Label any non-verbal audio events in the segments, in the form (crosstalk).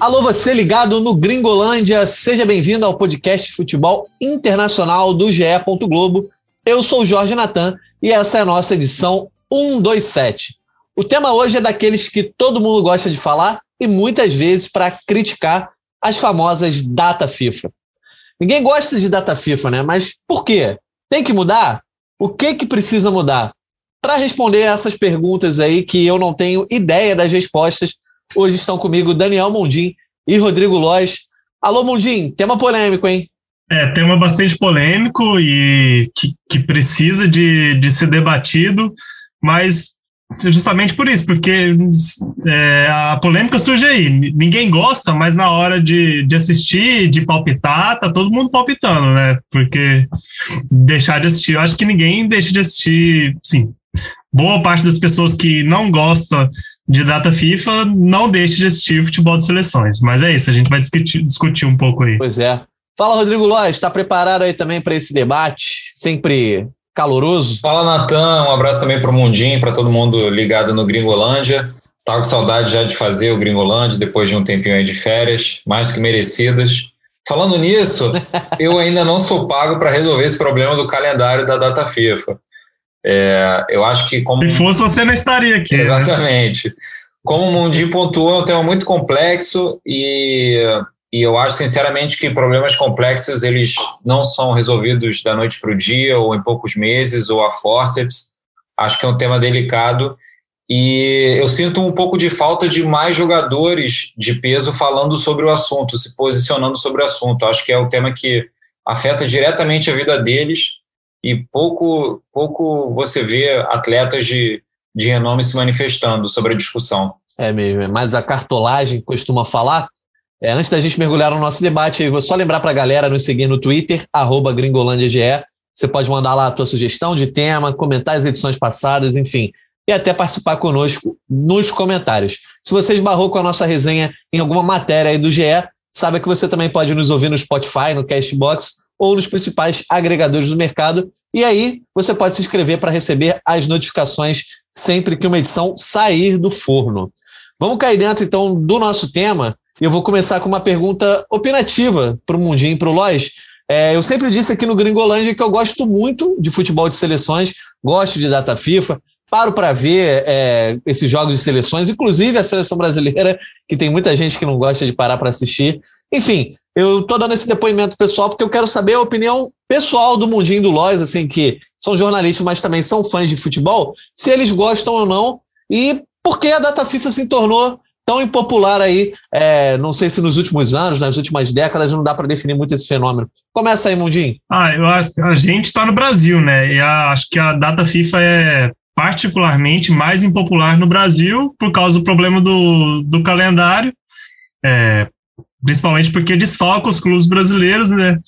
Alô, você ligado no Gringolândia, seja bem-vindo ao podcast Futebol Internacional do GE. Globo. Eu sou Jorge Natan e essa é a nossa edição 127. O tema hoje é daqueles que todo mundo gosta de falar e muitas vezes para criticar as famosas data FIFA. Ninguém gosta de data FIFA, né? Mas por quê? Tem que mudar? O que que precisa mudar? Para responder essas perguntas aí que eu não tenho ideia das respostas, Hoje estão comigo Daniel Mondim e Rodrigo Lois. Alô, Mondim, tema polêmico, hein? É, tema bastante polêmico e que, que precisa de, de ser debatido, mas justamente por isso, porque é, a polêmica surge aí. Ninguém gosta, mas na hora de, de assistir, de palpitar, tá todo mundo palpitando, né? Porque deixar de assistir, eu acho que ninguém deixa de assistir, sim. Boa parte das pessoas que não gostam de data FIFA, não deixe de assistir futebol de seleções. Mas é isso, a gente vai discutir, discutir um pouco aí. Pois é. Fala, Rodrigo Lois, está preparado aí também para esse debate? Sempre caloroso? Fala, Natan. Um abraço também para o Mundinho, para todo mundo ligado no Gringolândia. Tava com saudade já de fazer o Gringolândia depois de um tempinho aí de férias, mais do que merecidas. Falando nisso, (laughs) eu ainda não sou pago para resolver esse problema do calendário da data FIFA. É, eu acho que como... Se fosse, você não estaria aqui. Né? Exatamente. Né? Como o Mundinho pontuou, é um tema muito complexo e, e eu acho, sinceramente, que problemas complexos eles não são resolvidos da noite para o dia ou em poucos meses ou a forceps. Acho que é um tema delicado e eu sinto um pouco de falta de mais jogadores de peso falando sobre o assunto, se posicionando sobre o assunto. Acho que é um tema que afeta diretamente a vida deles e pouco, pouco você vê atletas de, de renome se manifestando sobre a discussão. É mesmo, é mas a cartolagem costuma falar. É, antes da gente mergulhar no nosso debate, eu vou só lembrar para a galera nos seguir no Twitter, arroba gringolândiage. Você pode mandar lá a tua sugestão de tema, comentar as edições passadas, enfim, e até participar conosco nos comentários. Se você esbarrou com a nossa resenha em alguma matéria aí do GE, saiba que você também pode nos ouvir no Spotify, no Castbox ou nos principais agregadores do mercado. E aí você pode se inscrever para receber as notificações sempre que uma edição sair do forno. Vamos cair dentro então do nosso tema. Eu vou começar com uma pergunta opinativa para o Mundinho e para o Lois. É, eu sempre disse aqui no Gringolândia que eu gosto muito de futebol de seleções, gosto de data FIFA, paro para ver é, esses jogos de seleções, inclusive a seleção brasileira, que tem muita gente que não gosta de parar para assistir. Enfim, eu tô dando esse depoimento pessoal porque eu quero saber a opinião pessoal do mundinho do Lois, assim, que são jornalistas, mas também são fãs de futebol, se eles gostam ou não e por que a data FIFA se tornou tão impopular aí, é, não sei se nos últimos anos, nas últimas décadas, não dá para definir muito esse fenômeno. Começa aí, Mundinho. Ah, eu acho a gente está no Brasil, né? E a, acho que a data FIFA é particularmente mais impopular no Brasil por causa do problema do, do calendário. É, principalmente porque desfalca os clubes brasileiros, né?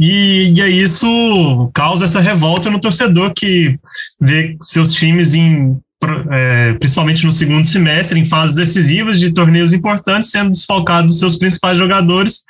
E, e isso causa essa revolta no torcedor que vê seus times em é, principalmente no segundo semestre, em fases decisivas de torneios importantes, sendo desfalcados dos seus principais jogadores,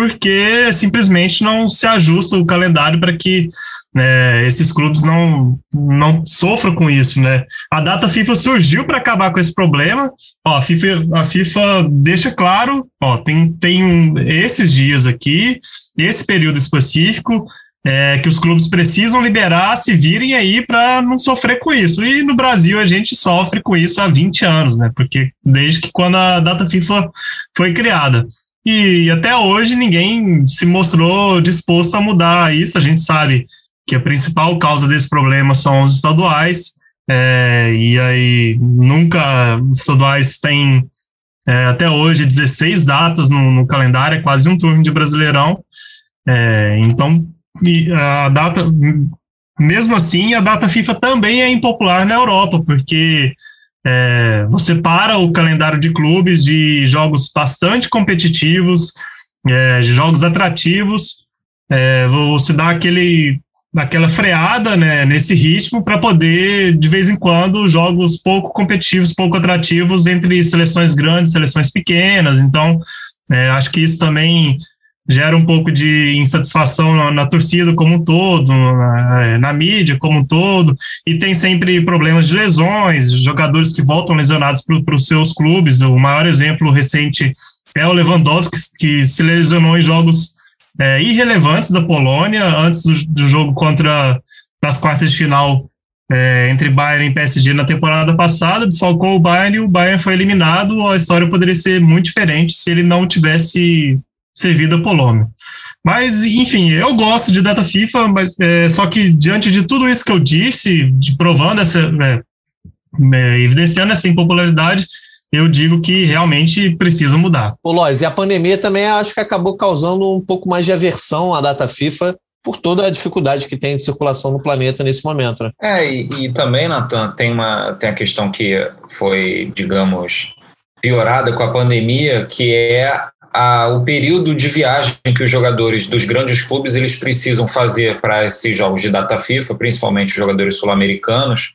porque simplesmente não se ajusta o calendário para que né, esses clubes não, não sofram com isso. Né? A data FIFA surgiu para acabar com esse problema. Ó, a, FIFA, a FIFA deixa claro: ó, tem, tem um, esses dias aqui, esse período específico. É, que os clubes precisam liberar, se virem aí para não sofrer com isso. E no Brasil a gente sofre com isso há 20 anos, né? Porque desde que quando a data FIFA foi criada. E até hoje ninguém se mostrou disposto a mudar isso. A gente sabe que a principal causa desse problema são os estaduais, é, e aí nunca estaduais têm é, até hoje 16 datas no, no, calendário, é quase um turno de Brasileirão. É, então, a data, mesmo assim, a data FIFA também é impopular na Europa, porque é, você para o calendário de clubes de jogos bastante competitivos, é, jogos atrativos, é, você dá aquele daquela freada né, nesse ritmo para poder, de vez em quando, jogos pouco competitivos, pouco atrativos entre seleções grandes, seleções pequenas. Então, é, acho que isso também gera um pouco de insatisfação na, na torcida como um todo, na, na, mídia como um todo, e tem sempre problemas de lesões, jogadores que voltam lesionados para os seus clubes. O maior exemplo recente é o Lewandowski, que se lesionou em jogos é, irrelevantes da Polônia, antes do, do jogo contra das quartas de final é, entre Bayern e PSG na temporada passada, desfalcou o Bayern e o Bayern foi eliminado. A história poderia ser muito diferente se ele não tivesse servido a Polônia. Mas, enfim, eu gosto de data FIFA, mas é, só que diante de tudo isso que eu disse, de provando essa, é, é, evidenciando essa impopularidade, eu digo que realmente precisa mudar. Ô, Lois, e a pandemia também acho que acabou causando um pouco mais de aversão à data FIFA por toda a dificuldade que tem de circulação no planeta nesse momento. Né? É, e, e também, Natan, tem, uma, tem a questão que foi, digamos, piorada com a pandemia, que é a, o período de viagem que os jogadores dos grandes clubes eles precisam fazer para esses jogos de data FIFA, principalmente os jogadores sul-americanos,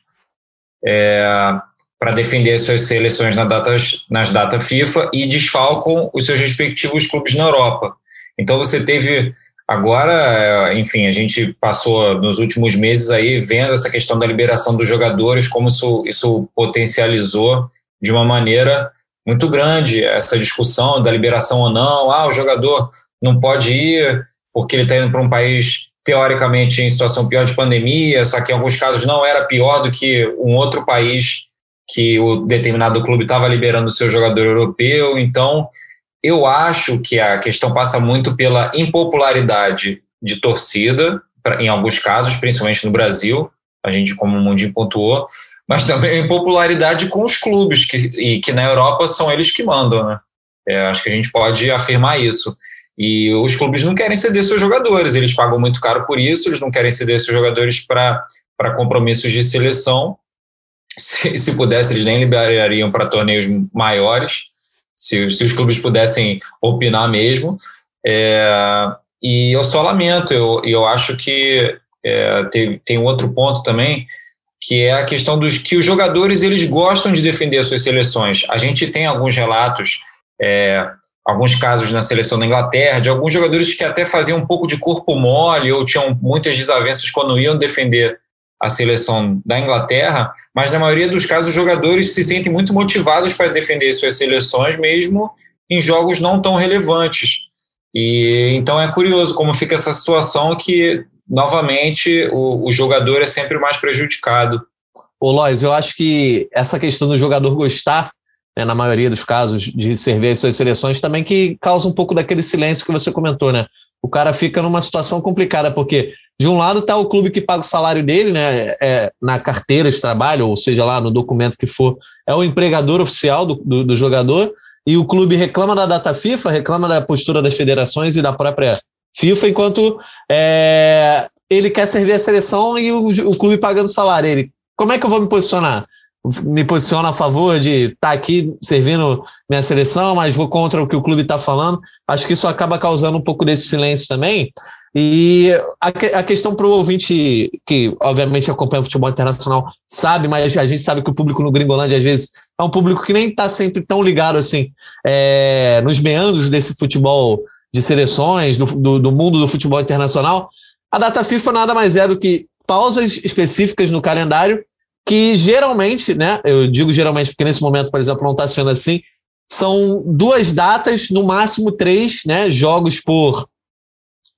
é, para defender suas seleções nas datas, nas datas FIFA e desfalcam os seus respectivos clubes na Europa. Então você teve agora, enfim, a gente passou nos últimos meses aí vendo essa questão da liberação dos jogadores, como isso, isso potencializou de uma maneira muito grande essa discussão da liberação ou não. Ah, o jogador não pode ir porque ele está indo para um país teoricamente em situação pior de pandemia, só que em alguns casos não era pior do que um outro país que o determinado clube estava liberando o seu jogador europeu. Então, eu acho que a questão passa muito pela impopularidade de torcida, em alguns casos, principalmente no Brasil, a gente, como o Mundinho pontuou, mas também em popularidade com os clubes, que, e que na Europa são eles que mandam, né? É, acho que a gente pode afirmar isso. E os clubes não querem ceder seus jogadores, eles pagam muito caro por isso, eles não querem ceder seus jogadores para compromissos de seleção. Se, se pudesse, eles nem liberariam para torneios maiores, se, se os clubes pudessem opinar mesmo. É, e eu só lamento, eu, eu acho que é, tem, tem um outro ponto também, que é a questão dos que os jogadores eles gostam de defender as suas seleções. A gente tem alguns relatos, é, alguns casos na seleção da Inglaterra, de alguns jogadores que até faziam um pouco de corpo mole ou tinham muitas desavenças quando iam defender a seleção da Inglaterra, mas na maioria dos casos os jogadores se sentem muito motivados para defender suas seleções, mesmo em jogos não tão relevantes. E então é curioso como fica essa situação que novamente o, o jogador é sempre o mais prejudicado. Ô Lois, eu acho que essa questão do jogador gostar, né, na maioria dos casos, de servir as suas seleções, também que causa um pouco daquele silêncio que você comentou, né? O cara fica numa situação complicada, porque de um lado está o clube que paga o salário dele, né? É, na carteira de trabalho, ou seja, lá no documento que for, é o empregador oficial do, do, do jogador, e o clube reclama da data FIFA, reclama da postura das federações e da própria FIFA, enquanto é, ele quer servir a seleção e o, o, clube pagando salário. Ele, como é que eu vou me posicionar? Me posiciono a favor de estar tá aqui servindo minha seleção, mas vou contra o que o clube está falando. Acho que isso acaba causando um pouco desse silêncio também. E a, a questão para o ouvinte que, obviamente, acompanha o futebol internacional sabe, mas a gente sabe que o público no Gringolândia, às vezes, é um público que nem está sempre tão ligado assim é, nos meandros desse futebol de seleções, do, do, do mundo do futebol internacional, a data FIFA nada mais é do que pausas específicas no calendário que geralmente, né, eu digo geralmente porque nesse momento, por exemplo, não está sendo assim, são duas datas, no máximo três, né, jogos por,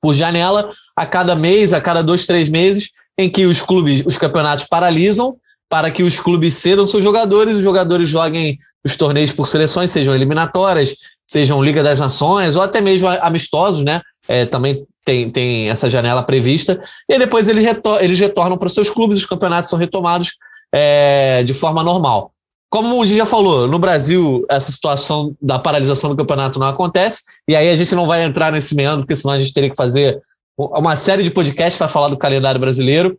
por janela, a cada mês, a cada dois, três meses, em que os clubes, os campeonatos paralisam para que os clubes cedam seus jogadores, os jogadores joguem os torneios por seleções, sejam eliminatórias, sejam Liga das Nações ou até mesmo amistosos, né? É, também tem, tem essa janela prevista. E depois eles, retor eles retornam para seus clubes, os campeonatos são retomados é, de forma normal. Como o Di já falou, no Brasil essa situação da paralisação do campeonato não acontece, e aí a gente não vai entrar nesse meandro, porque senão a gente teria que fazer uma série de podcasts para falar do calendário brasileiro.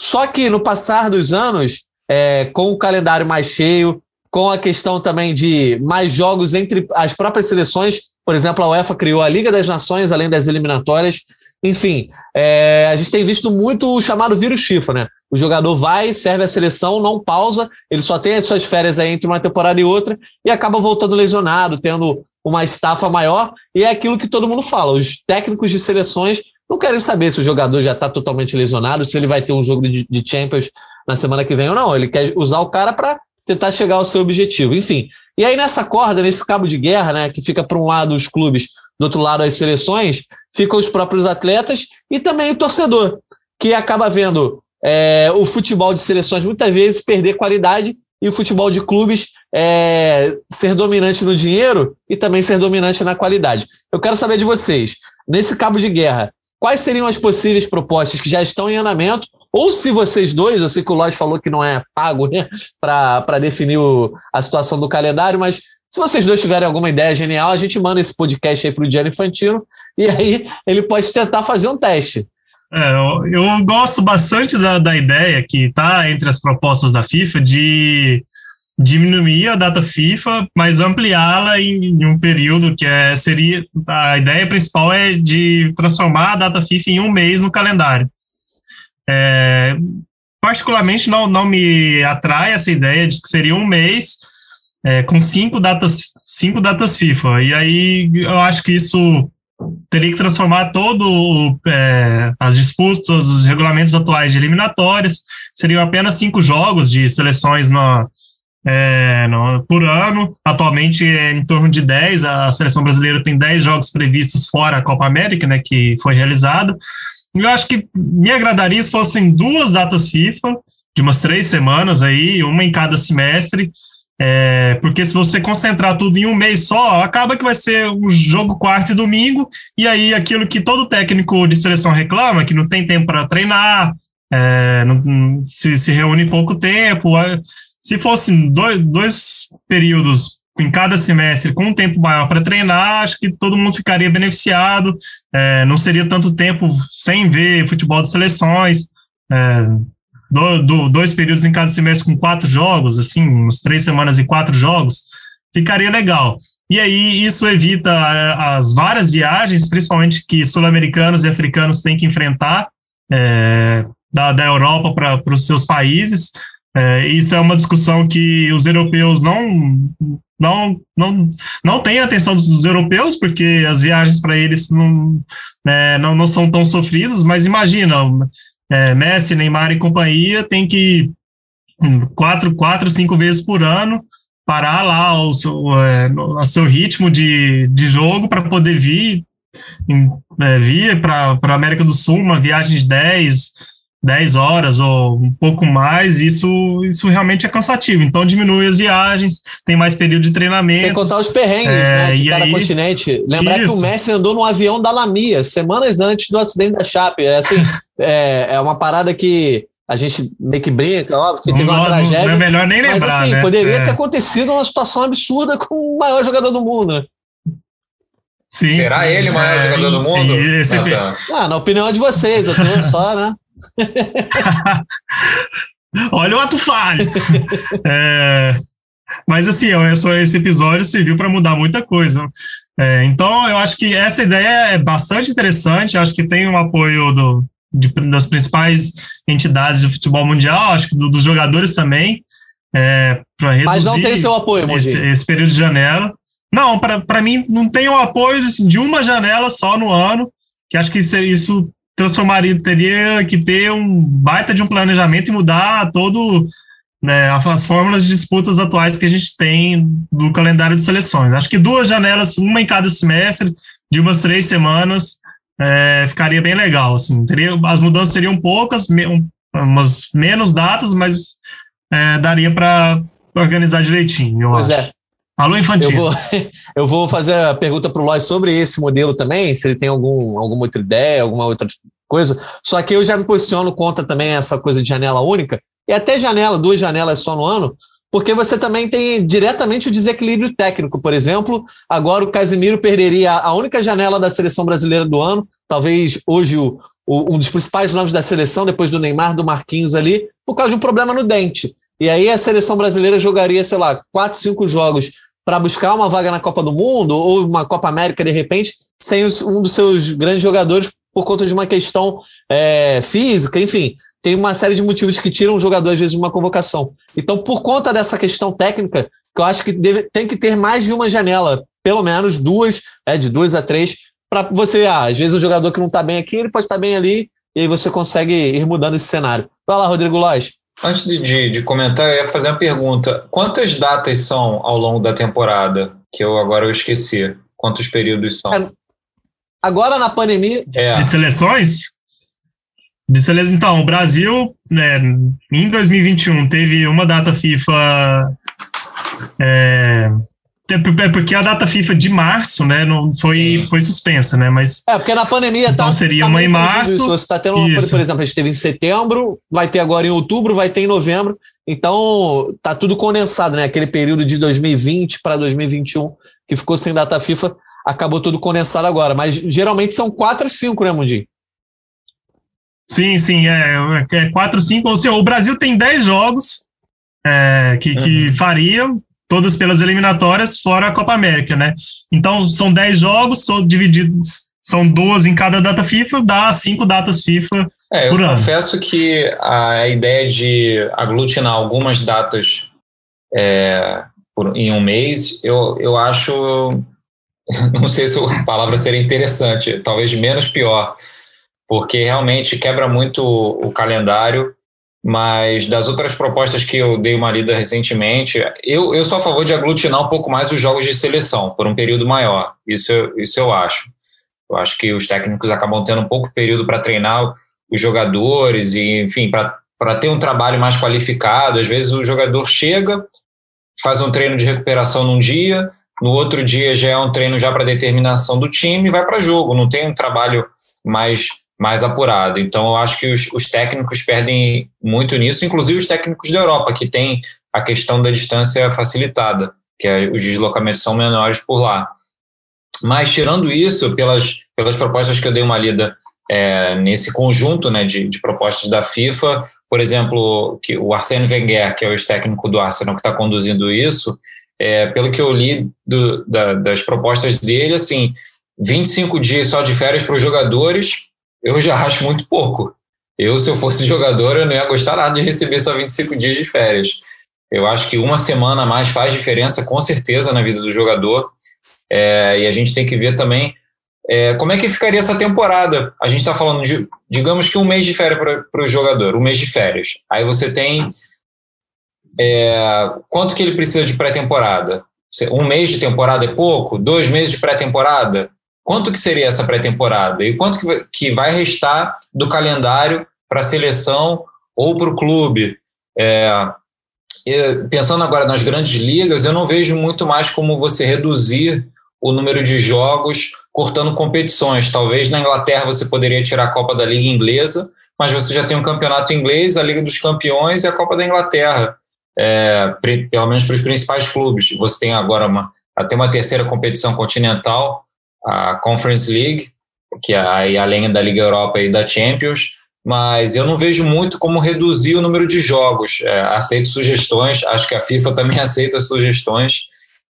Só que no passar dos anos, é, com o calendário mais cheio, com a questão também de mais jogos entre as próprias seleções. Por exemplo, a UEFA criou a Liga das Nações, além das eliminatórias. Enfim, é, a gente tem visto muito o chamado vírus FIFA, né? O jogador vai, serve a seleção, não pausa, ele só tem as suas férias aí entre uma temporada e outra e acaba voltando lesionado, tendo uma estafa maior. E é aquilo que todo mundo fala: os técnicos de seleções não querem saber se o jogador já está totalmente lesionado, se ele vai ter um jogo de, de Champions na semana que vem ou não. Ele quer usar o cara para tentar chegar ao seu objetivo. Enfim, E aí, nessa corda, nesse cabo de guerra, né, que fica para um lado os clubes, do outro lado as seleções, ficam os próprios atletas e também o torcedor, que acaba vendo é, o futebol de seleções muitas vezes perder qualidade e o futebol de clubes é, ser dominante no dinheiro e também ser dominante na qualidade. Eu quero saber de vocês, nesse cabo de guerra, quais seriam as possíveis propostas que já estão em andamento, ou se vocês dois, eu sei que o Lodge falou que não é pago né, para definir o, a situação do calendário, mas se vocês dois tiverem alguma ideia genial, a gente manda esse podcast aí para o Diário Infantino e aí ele pode tentar fazer um teste. É, eu, eu, gosto bastante da, da ideia que está entre as propostas da FIFA de diminuir a data FIFA, mas ampliá-la em, em, um período que é, seria a ideia principal é de transformar a data FIFA em um mês no calendário. É, particularmente não, não me atrai essa ideia de que seria um mês é, com cinco datas cinco datas FIFA e aí eu acho que isso teria que transformar todo é, as disputas, os regulamentos atuais de eliminatórias, seriam apenas cinco jogos de seleções no, é, no, por ano. Atualmente é em torno de 10, a seleção brasileira tem 10 jogos previstos fora a Copa América, né, que foi realizada. Eu acho que me agradaria se fossem duas datas FIFA, de umas três semanas aí, uma em cada semestre, é, porque se você concentrar tudo em um mês só, acaba que vai ser o jogo quarto e domingo, e aí aquilo que todo técnico de seleção reclama, que não tem tempo para treinar, é, não, se, se reúne pouco tempo. Se fossem dois, dois períodos em cada semestre com um tempo maior para treinar, acho que todo mundo ficaria beneficiado, é, não seria tanto tempo sem ver futebol de seleções. É, do, do, dois períodos em cada semestre com quatro jogos, assim, umas três semanas e quatro jogos, ficaria legal. E aí isso evita eh, as várias viagens, principalmente que sul-americanos e africanos têm que enfrentar é, da, da Europa para os seus países. É, isso é uma discussão que os europeus não não não não têm atenção dos, europeus porque as viagens para eles não, é, não não são tão sofridas. Mas imagina é, Messi, Neymar e companhia tem que quatro, quatro, cinco vezes por ano parar lá o seu, é, o seu ritmo de, de jogo para poder vir, é, vir para a América do Sul, uma viagem de 10, 10 horas ou um pouco mais, isso, isso realmente é cansativo. Então diminui as viagens, tem mais período de treinamento. Sem contar os perrengues, é, né? De cada aí, continente. Lembrar isso. que o Messi andou no avião da Lamia, semanas antes do acidente da Chape. É assim, (laughs) é, é uma parada que a gente meio que brinca, óbvio, que não, teve uma tragédia. Não é melhor nem lembrar. Mas assim, né? poderia é. ter acontecido uma situação absurda com o maior jogador do mundo, né? Sim, Será sim, ele o maior é, jogador do mundo? Esse... Ah, tá. ah, na opinião de vocês, eu tô só, né? (laughs) Olha o ato falho. é, mas assim, esse episódio serviu para mudar muita coisa. É, então, eu acho que essa ideia é bastante interessante. Eu acho que tem um apoio do, de, das principais entidades de futebol mundial, acho que do, dos jogadores também. É, Mas não tem seu apoio, esse, esse período de janela. Não, para mim não tem o apoio de uma janela só no ano, que acho que isso, isso transformaria, teria que ter um baita de um planejamento e mudar todo né, as fórmulas de disputas atuais que a gente tem do calendário de seleções. Acho que duas janelas, uma em cada semestre, de umas três semanas, é, ficaria bem legal. Assim, teria, as mudanças seriam poucas, me, umas menos datas, mas é, daria para organizar direitinho, eu pois acho. É. Alô, Infantil. Eu vou, (laughs) eu vou fazer a pergunta para o Lois sobre esse modelo também, se ele tem algum, alguma outra ideia, alguma outra coisa. Só que eu já me posiciono contra também essa coisa de janela única, e até janela, duas janelas só no ano, porque você também tem diretamente o desequilíbrio técnico. Por exemplo, agora o Casimiro perderia a única janela da seleção brasileira do ano, talvez hoje o, o, um dos principais nomes da seleção, depois do Neymar, do Marquinhos ali, por causa de um problema no dente. E aí a seleção brasileira jogaria, sei lá, quatro, cinco jogos para buscar uma vaga na Copa do Mundo ou uma Copa América de repente, sem os, um dos seus grandes jogadores por conta de uma questão é, física, enfim, tem uma série de motivos que tiram o jogador às vezes de uma convocação. Então, por conta dessa questão técnica, que eu acho que deve, tem que ter mais de uma janela, pelo menos duas, é, de duas a três, para você, ah, às vezes o jogador que não está bem aqui, ele pode estar tá bem ali, e aí você consegue ir mudando esse cenário. Vai lá, Rodrigo Lois. Antes de, de, de, comentar, eu ia fazer uma pergunta. Quantas datas são ao longo da temporada? Que eu agora eu esqueci. Quantos períodos são? É, agora na pandemia. É. De seleções? De seleção. Então, o Brasil, né, em 2021, teve uma data FIFA. É, é porque a data FIFA de março, né, não foi, foi suspensa, né, mas... É, porque na pandemia então tá... seria tá uma em março... Isso. Você tá tendo, uma, por exemplo, a gente teve em setembro, vai ter agora em outubro, vai ter em novembro, então tá tudo condensado, né, aquele período de 2020 para 2021 que ficou sem data FIFA, acabou tudo condensado agora, mas geralmente são quatro cinco, né, Mundinho? Sim, sim, é, é quatro, cinco, ou seja, o Brasil tem dez jogos é, que, que uhum. fariam todas pelas eliminatórias, fora a Copa América, né? Então, são 10 jogos, todos divididos, são duas em cada data FIFA, dá cinco datas FIFA é, eu confesso que a ideia de aglutinar algumas datas é, por, em um mês, eu, eu acho, (laughs) não sei se a palavra seria interessante, talvez menos pior, porque realmente quebra muito o, o calendário mas das outras propostas que eu dei uma lida recentemente, eu, eu sou a favor de aglutinar um pouco mais os jogos de seleção por um período maior. Isso, isso eu acho. Eu acho que os técnicos acabam tendo um pouco de período para treinar os jogadores e, enfim, para ter um trabalho mais qualificado. Às vezes o jogador chega, faz um treino de recuperação num dia, no outro dia já é um treino já para determinação do time vai para jogo. Não tem um trabalho mais mais apurado. Então, eu acho que os, os, técnicos perdem muito nisso, inclusive os técnicos da Europa, que tem a questão da distância facilitada, que é, os deslocamentos são menores por lá. Mas, tirando isso, pelas, pelas propostas que eu dei uma lida é, nesse conjunto né, de, de, propostas da FIFA, por exemplo, que o Arsene Wenger, que é o ex-técnico do Arsenal que está conduzindo isso, é, pelo que eu li do, da, das propostas dele, assim, 25 dias só de férias para os jogadores, eu já acho muito pouco. Eu, se eu fosse jogador, eu não ia gostar nada de receber só 25 dias de férias. Eu acho que uma semana a mais faz diferença, com certeza, na vida do jogador. É, e a gente tem que ver também é, como é que ficaria essa temporada. A gente está falando de, digamos que um mês de férias para o jogador, um mês de férias. Aí você tem. É, quanto que ele precisa de pré-temporada? Um mês de temporada é pouco? Dois meses de pré-temporada? Quanto que seria essa pré-temporada e quanto que vai restar do calendário para a seleção ou para o clube. É, pensando agora nas grandes ligas, eu não vejo muito mais como você reduzir o número de jogos cortando competições. Talvez na Inglaterra você poderia tirar a Copa da Liga Inglesa, mas você já tem um campeonato inglês, a Liga dos Campeões e a Copa da Inglaterra, é, pelo menos para os principais clubes. Você tem agora uma, até uma terceira competição continental a Conference League, que é aí além da Liga Europa e da Champions, mas eu não vejo muito como reduzir o número de jogos. É, aceito sugestões, acho que a FIFA (laughs) também aceita sugestões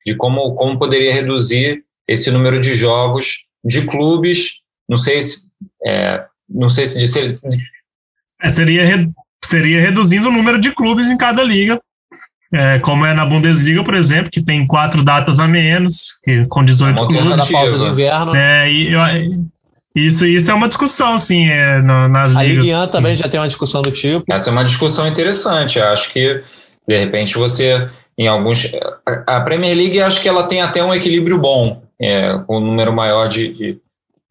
de como, como poderia reduzir esse número de jogos de clubes. Não sei se. É, não sei se de ser, é, seria, seria reduzindo o número de clubes em cada liga é, como é na Bundesliga, por exemplo, que tem quatro datas a menos, que, com 18 clubes. da pausa de inverno. É, e, eu, isso, isso é uma discussão, sim, é, nas a ligas. A Liga também já tem uma discussão do tipo. Essa é uma discussão interessante. Acho que, de repente, você, em alguns... A Premier League, acho que ela tem até um equilíbrio bom, é, com um número maior de,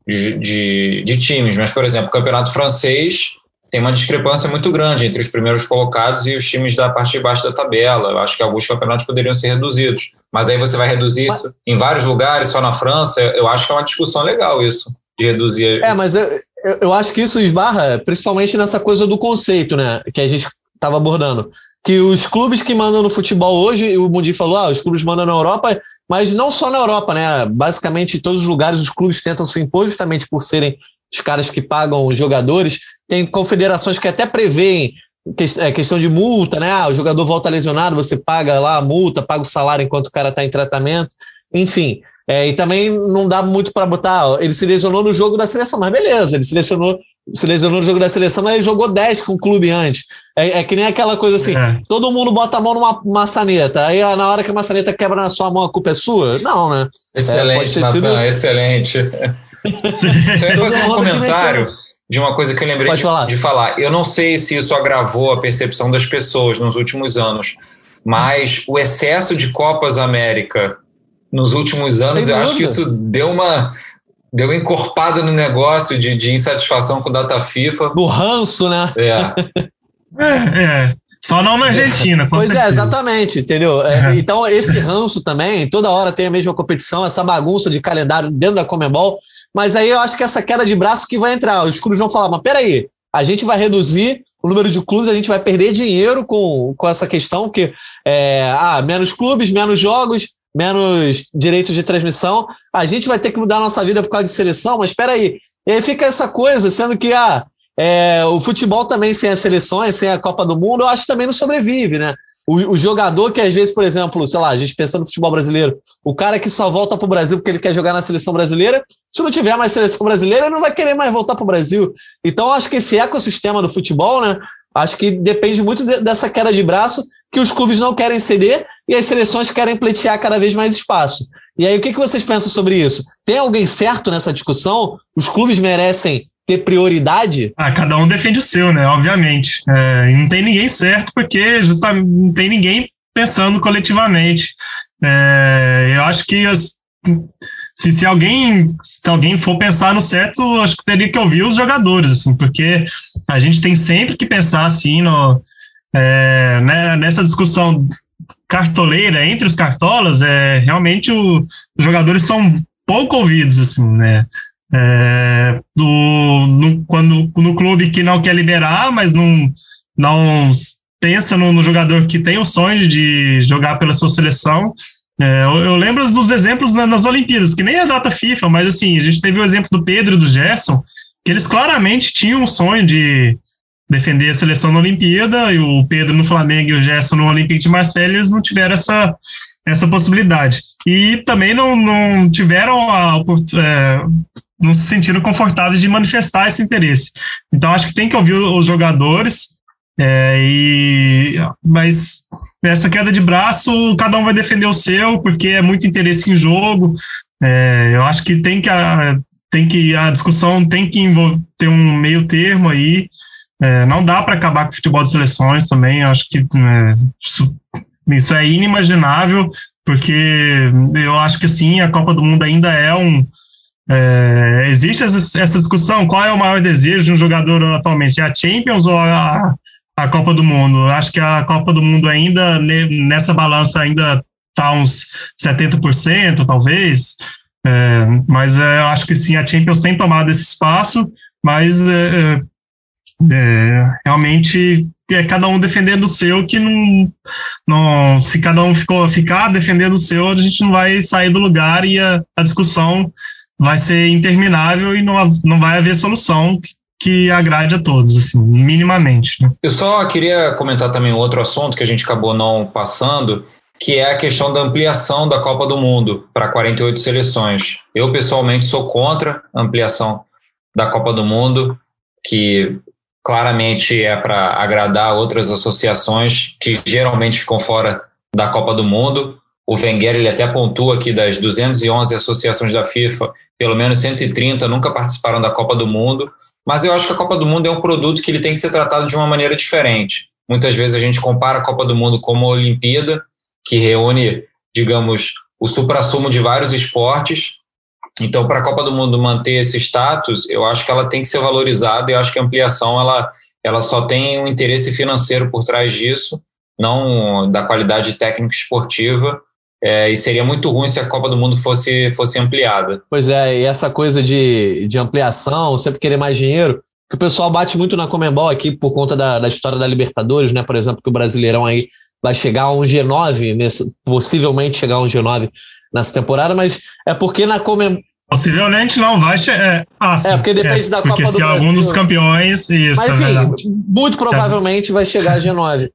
de, de, de times. Mas, por exemplo, o campeonato francês tem uma discrepância muito grande entre os primeiros colocados e os times da parte de baixo da tabela. Eu acho que alguns campeonatos poderiam ser reduzidos. Mas aí você vai reduzir isso em vários lugares, só na França. Eu acho que é uma discussão legal isso, de reduzir. É, mas eu, eu acho que isso esbarra principalmente nessa coisa do conceito, né? Que a gente estava abordando. Que os clubes que mandam no futebol hoje, o Mundi falou, ah, os clubes mandam na Europa, mas não só na Europa, né? Basicamente, em todos os lugares os clubes tentam se impor justamente por serem os caras que pagam os jogadores. Tem confederações que até prevêem é, questão de multa, né? Ah, o jogador volta lesionado, você paga lá a multa, paga o salário enquanto o cara está em tratamento. Enfim, é, e também não dá muito para botar. Ó, ele se lesionou no jogo da seleção, mas beleza, ele se lesionou, se lesionou no jogo da seleção, mas ele jogou 10 com o clube antes. É, é que nem aquela coisa assim: é. todo mundo bota a mão numa maçaneta, aí na hora que a maçaneta quebra na sua mão, a culpa é sua? Não, né? Excelente, é, Natan, sido... excelente. Você vai fazer um comentário de uma coisa que eu lembrei de falar. de falar. Eu não sei se isso agravou a percepção das pessoas nos últimos anos, mas o excesso de Copas América nos últimos anos, eu acho que isso deu uma deu uma encorpada no negócio de, de insatisfação com data FIFA. No ranço, né? É. é, é. Só não na Argentina, Pois é, certeza. é, exatamente, entendeu? É, é. Então, esse ranço também, toda hora tem a mesma competição, essa bagunça de calendário dentro da Comebol, mas aí eu acho que essa queda de braço que vai entrar. Os clubes vão falar, mas peraí, a gente vai reduzir o número de clubes, a gente vai perder dinheiro com, com essa questão, que é, ah, menos clubes, menos jogos, menos direitos de transmissão, a gente vai ter que mudar a nossa vida por causa de seleção, mas espera aí. E aí fica essa coisa, sendo que ah, é, o futebol também sem as seleções, sem a Copa do Mundo, eu acho que também não sobrevive, né? O, o, jogador que às vezes, por exemplo, sei lá, a gente pensando no futebol brasileiro, o cara que só volta para o Brasil porque ele quer jogar na seleção brasileira, se não tiver mais seleção brasileira, ele não vai querer mais voltar para o Brasil. Então, acho que esse ecossistema do futebol, né? Acho que depende muito de, dessa queda de braço que os clubes não querem ceder e as seleções querem pleitear cada vez mais espaço. E aí, o que, que vocês pensam sobre isso? Tem alguém certo nessa discussão? Os clubes merecem ter prioridade? Ah, cada um defende o seu, né? Obviamente. É, não tem ninguém certo, porque justamente não tem ninguém pensando coletivamente. É, eu acho que as, se, se, alguém se alguém for pensar no certo, acho que teria que ouvir os jogadores, assim, porque a gente tem sempre que pensar assim no, é, né, nessa discussão cartoleira entre os cartolas, é, realmente o, os jogadores são pouco ouvidos, assim, né? É, do, no, quando, no clube que não quer liberar, mas não, não pensa no, no jogador que tem o sonho de jogar pela sua seleção. É, eu, eu, lembro dos exemplos na, nas Olimpíadas, que nem a data FIFA, mas assim, a gente teve o exemplo do Pedro e do Gerson, que eles claramente tinham um sonho de defender a seleção na Olimpíada, e o Pedro no Flamengo e o Gerson no Olympique de Marseille, eles não tiveram essa, essa possibilidade. E também não, não tiveram a, é, não se sentiram confortáveis de manifestar esse interesse. Então, acho que tem que ouvir os jogadores, é, e, mas essa queda de braço, cada um vai defender o seu, porque é muito interesse em jogo. É, eu acho que tem que a, tem que a discussão tem que ter um meio termo aí. É, não dá para acabar com o futebol de seleções também. Eu acho que é, isso, é inimaginável, porque eu acho que sim, a Copa do Mundo ainda é um é, existe essa, discussão: qual é o maior desejo de um jogador atualmente? É a Champions ou a, a Copa do Mundo? Acho que a Copa do Mundo ainda, nessa balança, ainda está uns 70%, talvez. É, mas é, eu acho que sim, a Champions tem tomado esse espaço, mas é, é, é realmente é cada um defendendo o seu, que não, não se cada um ficou, ficar defendendo o seu, a gente não vai sair do lugar e a, a discussão vai ser interminável e não, não vai haver solução que agrade a todos, assim, minimamente. Né? Eu só queria comentar também outro assunto que a gente acabou não passando, que é a questão da ampliação da Copa do Mundo para 48 seleções. Eu, pessoalmente, sou contra a ampliação da Copa do Mundo, que claramente é para agradar outras associações que geralmente ficam fora da Copa do Mundo. O Wenger ele até pontua que das 211 associações da FIFA, pelo menos 130 nunca participaram da Copa do Mundo. Mas eu acho que a Copa do Mundo é um produto que ele tem que ser tratado de uma maneira diferente. Muitas vezes a gente compara a Copa do Mundo com uma Olimpíada, que reúne, digamos, o suprassumo de vários esportes. Então, para a Copa do Mundo manter esse status, eu acho que ela tem que ser valorizada e eu acho que a ampliação ela, ela só tem um interesse financeiro por trás disso, não da qualidade técnica esportiva. É, e seria muito ruim se a Copa do Mundo fosse, fosse ampliada. Pois é, e essa coisa de, de ampliação, sempre querer mais dinheiro, que o pessoal bate muito na Comembol aqui por conta da, da história da Libertadores, né? Por exemplo, que o Brasileirão aí vai chegar a um G9, nesse, possivelmente chegar a um G9 nessa temporada, mas é porque na Comembol. Possivelmente não vai. É, ah, é, porque depende é, da Copa do se algum dos campeões. Isso, mas é enfim, muito provavelmente vai chegar a G9.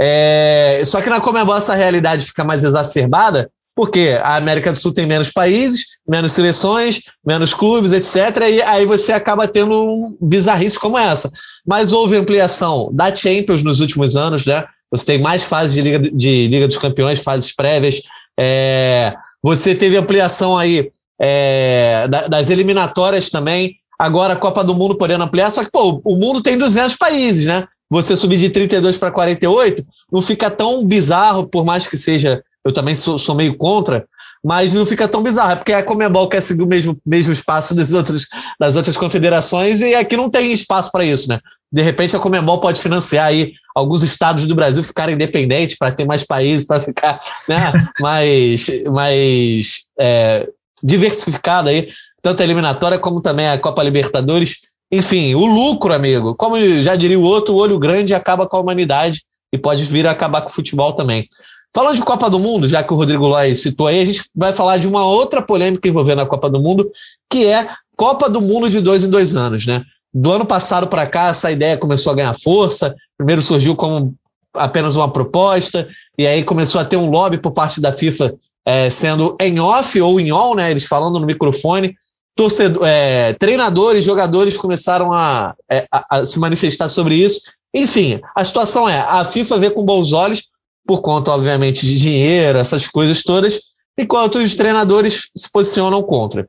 É, só que na Comebol essa realidade fica mais exacerbada, porque a América do Sul tem menos países, menos seleções, menos clubes, etc. E aí você acaba tendo um bizarrice como essa. Mas houve ampliação da Champions nos últimos anos, né? Você tem mais fases de Liga, de Liga dos Campeões, fases prévias. É, você teve ampliação aí é, das eliminatórias também. Agora a Copa do Mundo podendo ampliar, só que pô, o mundo tem 200 países, né? Você subir de 32 para 48 não fica tão bizarro, por mais que seja. Eu também sou, sou meio contra, mas não fica tão bizarro, é porque a Comebol quer seguir o mesmo, mesmo espaço das outras, das outras confederações e aqui não tem espaço para isso, né? De repente a Comebol pode financiar aí alguns estados do Brasil ficarem independentes para ter mais países, para ficar né, (laughs) mais, mais é, diversificado aí, tanto a eliminatória como também a Copa Libertadores. Enfim, o lucro, amigo, como já diria o outro, o olho grande acaba com a humanidade e pode vir a acabar com o futebol também. Falando de Copa do Mundo, já que o Rodrigo Lóis citou aí, a gente vai falar de uma outra polêmica envolvendo a Copa do Mundo, que é Copa do Mundo de dois em dois anos, né? Do ano passado para cá, essa ideia começou a ganhar força. Primeiro surgiu como apenas uma proposta, e aí começou a ter um lobby por parte da FIFA, é, sendo em off ou em on, né? Eles falando no microfone. Torcedor, é, treinadores, jogadores começaram a, é, a, a se manifestar sobre isso. Enfim, a situação é: a FIFA vê com bons olhos, por conta, obviamente, de dinheiro, essas coisas todas, enquanto os treinadores se posicionam contra.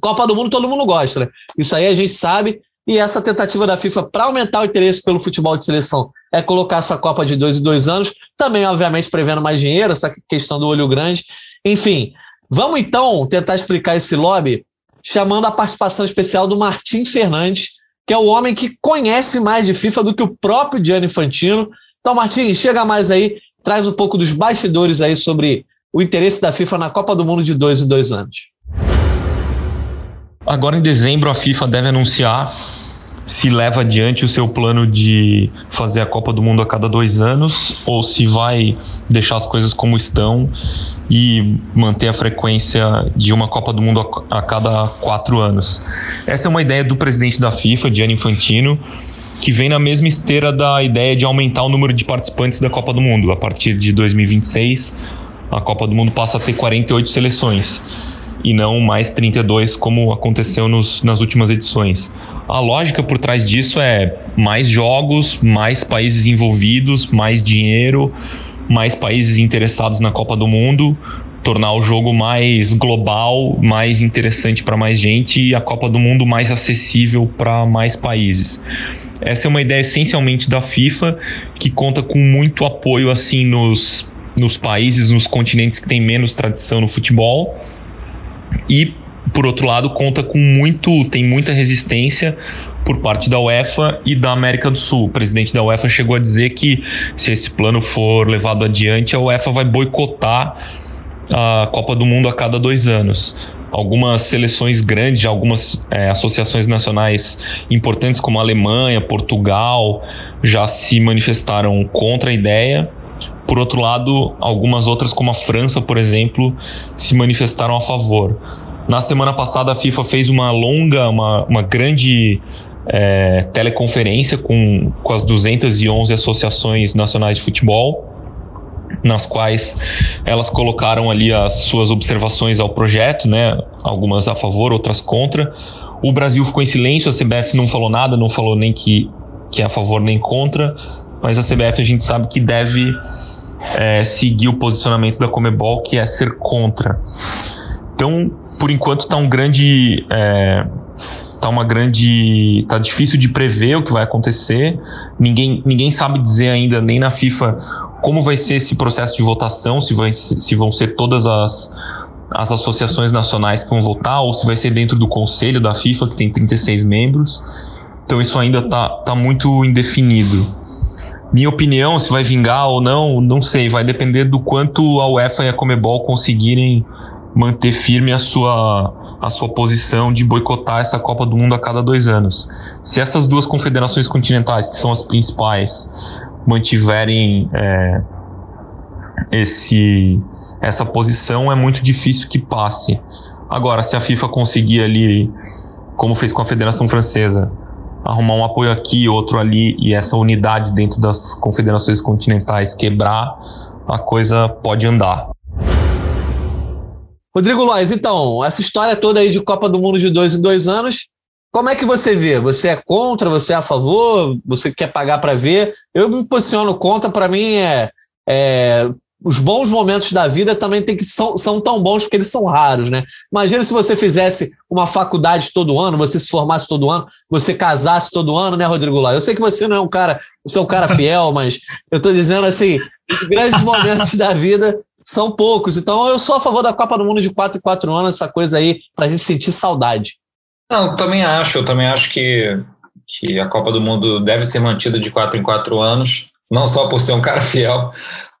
Copa do Mundo todo mundo gosta, né? Isso aí a gente sabe. E essa tentativa da FIFA para aumentar o interesse pelo futebol de seleção é colocar essa Copa de dois em dois anos, também, obviamente, prevendo mais dinheiro, essa questão do olho grande. Enfim, vamos então tentar explicar esse lobby chamando a participação especial do Martim Fernandes, que é o homem que conhece mais de FIFA do que o próprio Gianni Infantino. Então, Martim, chega mais aí, traz um pouco dos bastidores aí sobre o interesse da FIFA na Copa do Mundo de dois em dois anos. Agora em dezembro a FIFA deve anunciar se leva adiante o seu plano de fazer a Copa do Mundo a cada dois anos ou se vai deixar as coisas como estão e manter a frequência de uma Copa do Mundo a cada quatro anos. Essa é uma ideia do presidente da FIFA, Gianni Infantino, que vem na mesma esteira da ideia de aumentar o número de participantes da Copa do Mundo. A partir de 2026, a Copa do Mundo passa a ter 48 seleções e não mais 32 como aconteceu nos, nas últimas edições. A lógica por trás disso é mais jogos, mais países envolvidos, mais dinheiro, mais países interessados na Copa do Mundo, tornar o jogo mais global, mais interessante para mais gente e a Copa do Mundo mais acessível para mais países. Essa é uma ideia essencialmente da FIFA, que conta com muito apoio assim nos, nos países, nos continentes que têm menos tradição no futebol. E por outro lado, conta com muito, tem muita resistência por parte da UEFA e da América do Sul. O presidente da UEFA chegou a dizer que se esse plano for levado adiante, a UEFA vai boicotar a Copa do Mundo a cada dois anos. Algumas seleções grandes, algumas é, associações nacionais importantes, como a Alemanha, Portugal, já se manifestaram contra a ideia. Por outro lado, algumas outras, como a França, por exemplo, se manifestaram a favor. Na semana passada, a FIFA fez uma longa, uma, uma grande é, teleconferência com, com as 211 associações nacionais de futebol, nas quais elas colocaram ali as suas observações ao projeto, né? Algumas a favor, outras contra. O Brasil ficou em silêncio, a CBF não falou nada, não falou nem que, que é a favor nem contra, mas a CBF a gente sabe que deve é, seguir o posicionamento da Comebol, que é ser contra. Então, por enquanto tá um grande é, tá uma grande tá difícil de prever o que vai acontecer. Ninguém ninguém sabe dizer ainda nem na FIFA como vai ser esse processo de votação se vai se vão ser todas as as associações nacionais que vão votar ou se vai ser dentro do conselho da FIFA que tem 36 membros. Então isso ainda tá tá muito indefinido minha opinião se vai vingar ou não não sei vai depender do quanto a UEFA e a Comebol conseguirem manter firme a sua, a sua posição de boicotar essa Copa do Mundo a cada dois anos. Se essas duas confederações continentais, que são as principais, mantiverem é, esse, essa posição, é muito difícil que passe. Agora, se a FIFA conseguir ali, como fez com a Federação Francesa, arrumar um apoio aqui, outro ali, e essa unidade dentro das confederações continentais quebrar, a coisa pode andar. Rodrigo Lois, então, essa história toda aí de Copa do Mundo de dois em dois anos, como é que você vê? Você é contra? Você é a favor? Você quer pagar para ver? Eu me posiciono contra, para mim é, é, os bons momentos da vida também tem que são, são tão bons porque eles são raros, né? Imagina se você fizesse uma faculdade todo ano, você se formasse todo ano, você casasse todo ano, né, Rodrigo Lá? Eu sei que você não é um cara, você é um cara fiel, (laughs) mas eu estou dizendo assim, os grandes momentos da vida são poucos. Então eu sou a favor da Copa do Mundo de 4 em 4 anos, essa coisa aí, para a gente sentir saudade. Não, também acho, eu também acho que, que a Copa do Mundo deve ser mantida de 4 em 4 anos, não só por ser um cara fiel,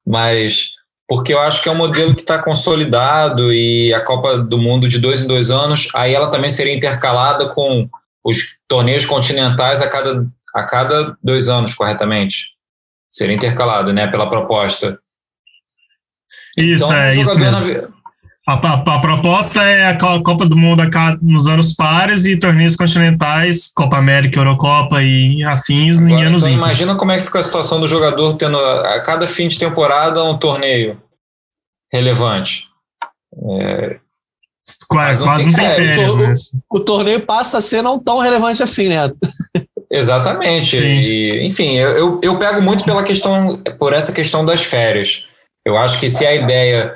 mas porque eu acho que é um modelo que está consolidado e a Copa do Mundo de dois em dois anos, aí ela também seria intercalada com os torneios continentais a cada, a cada dois anos, corretamente. Seria intercalado, né, pela proposta. Isso, então, é isso mesmo. Na... A, a, a, proposta é a Copa do Mundo nos anos pares e torneios continentais, Copa América, Eurocopa e afins Agora, em anos então, Imagina como é que fica a situação do jogador tendo a cada fim de temporada um torneio relevante. É, quase não tem, férias, o, né? o, torneio passa a ser não tão relevante assim, né? Exatamente. E, enfim, eu, eu pego muito pela questão, por essa questão das férias. Eu acho que se a ideia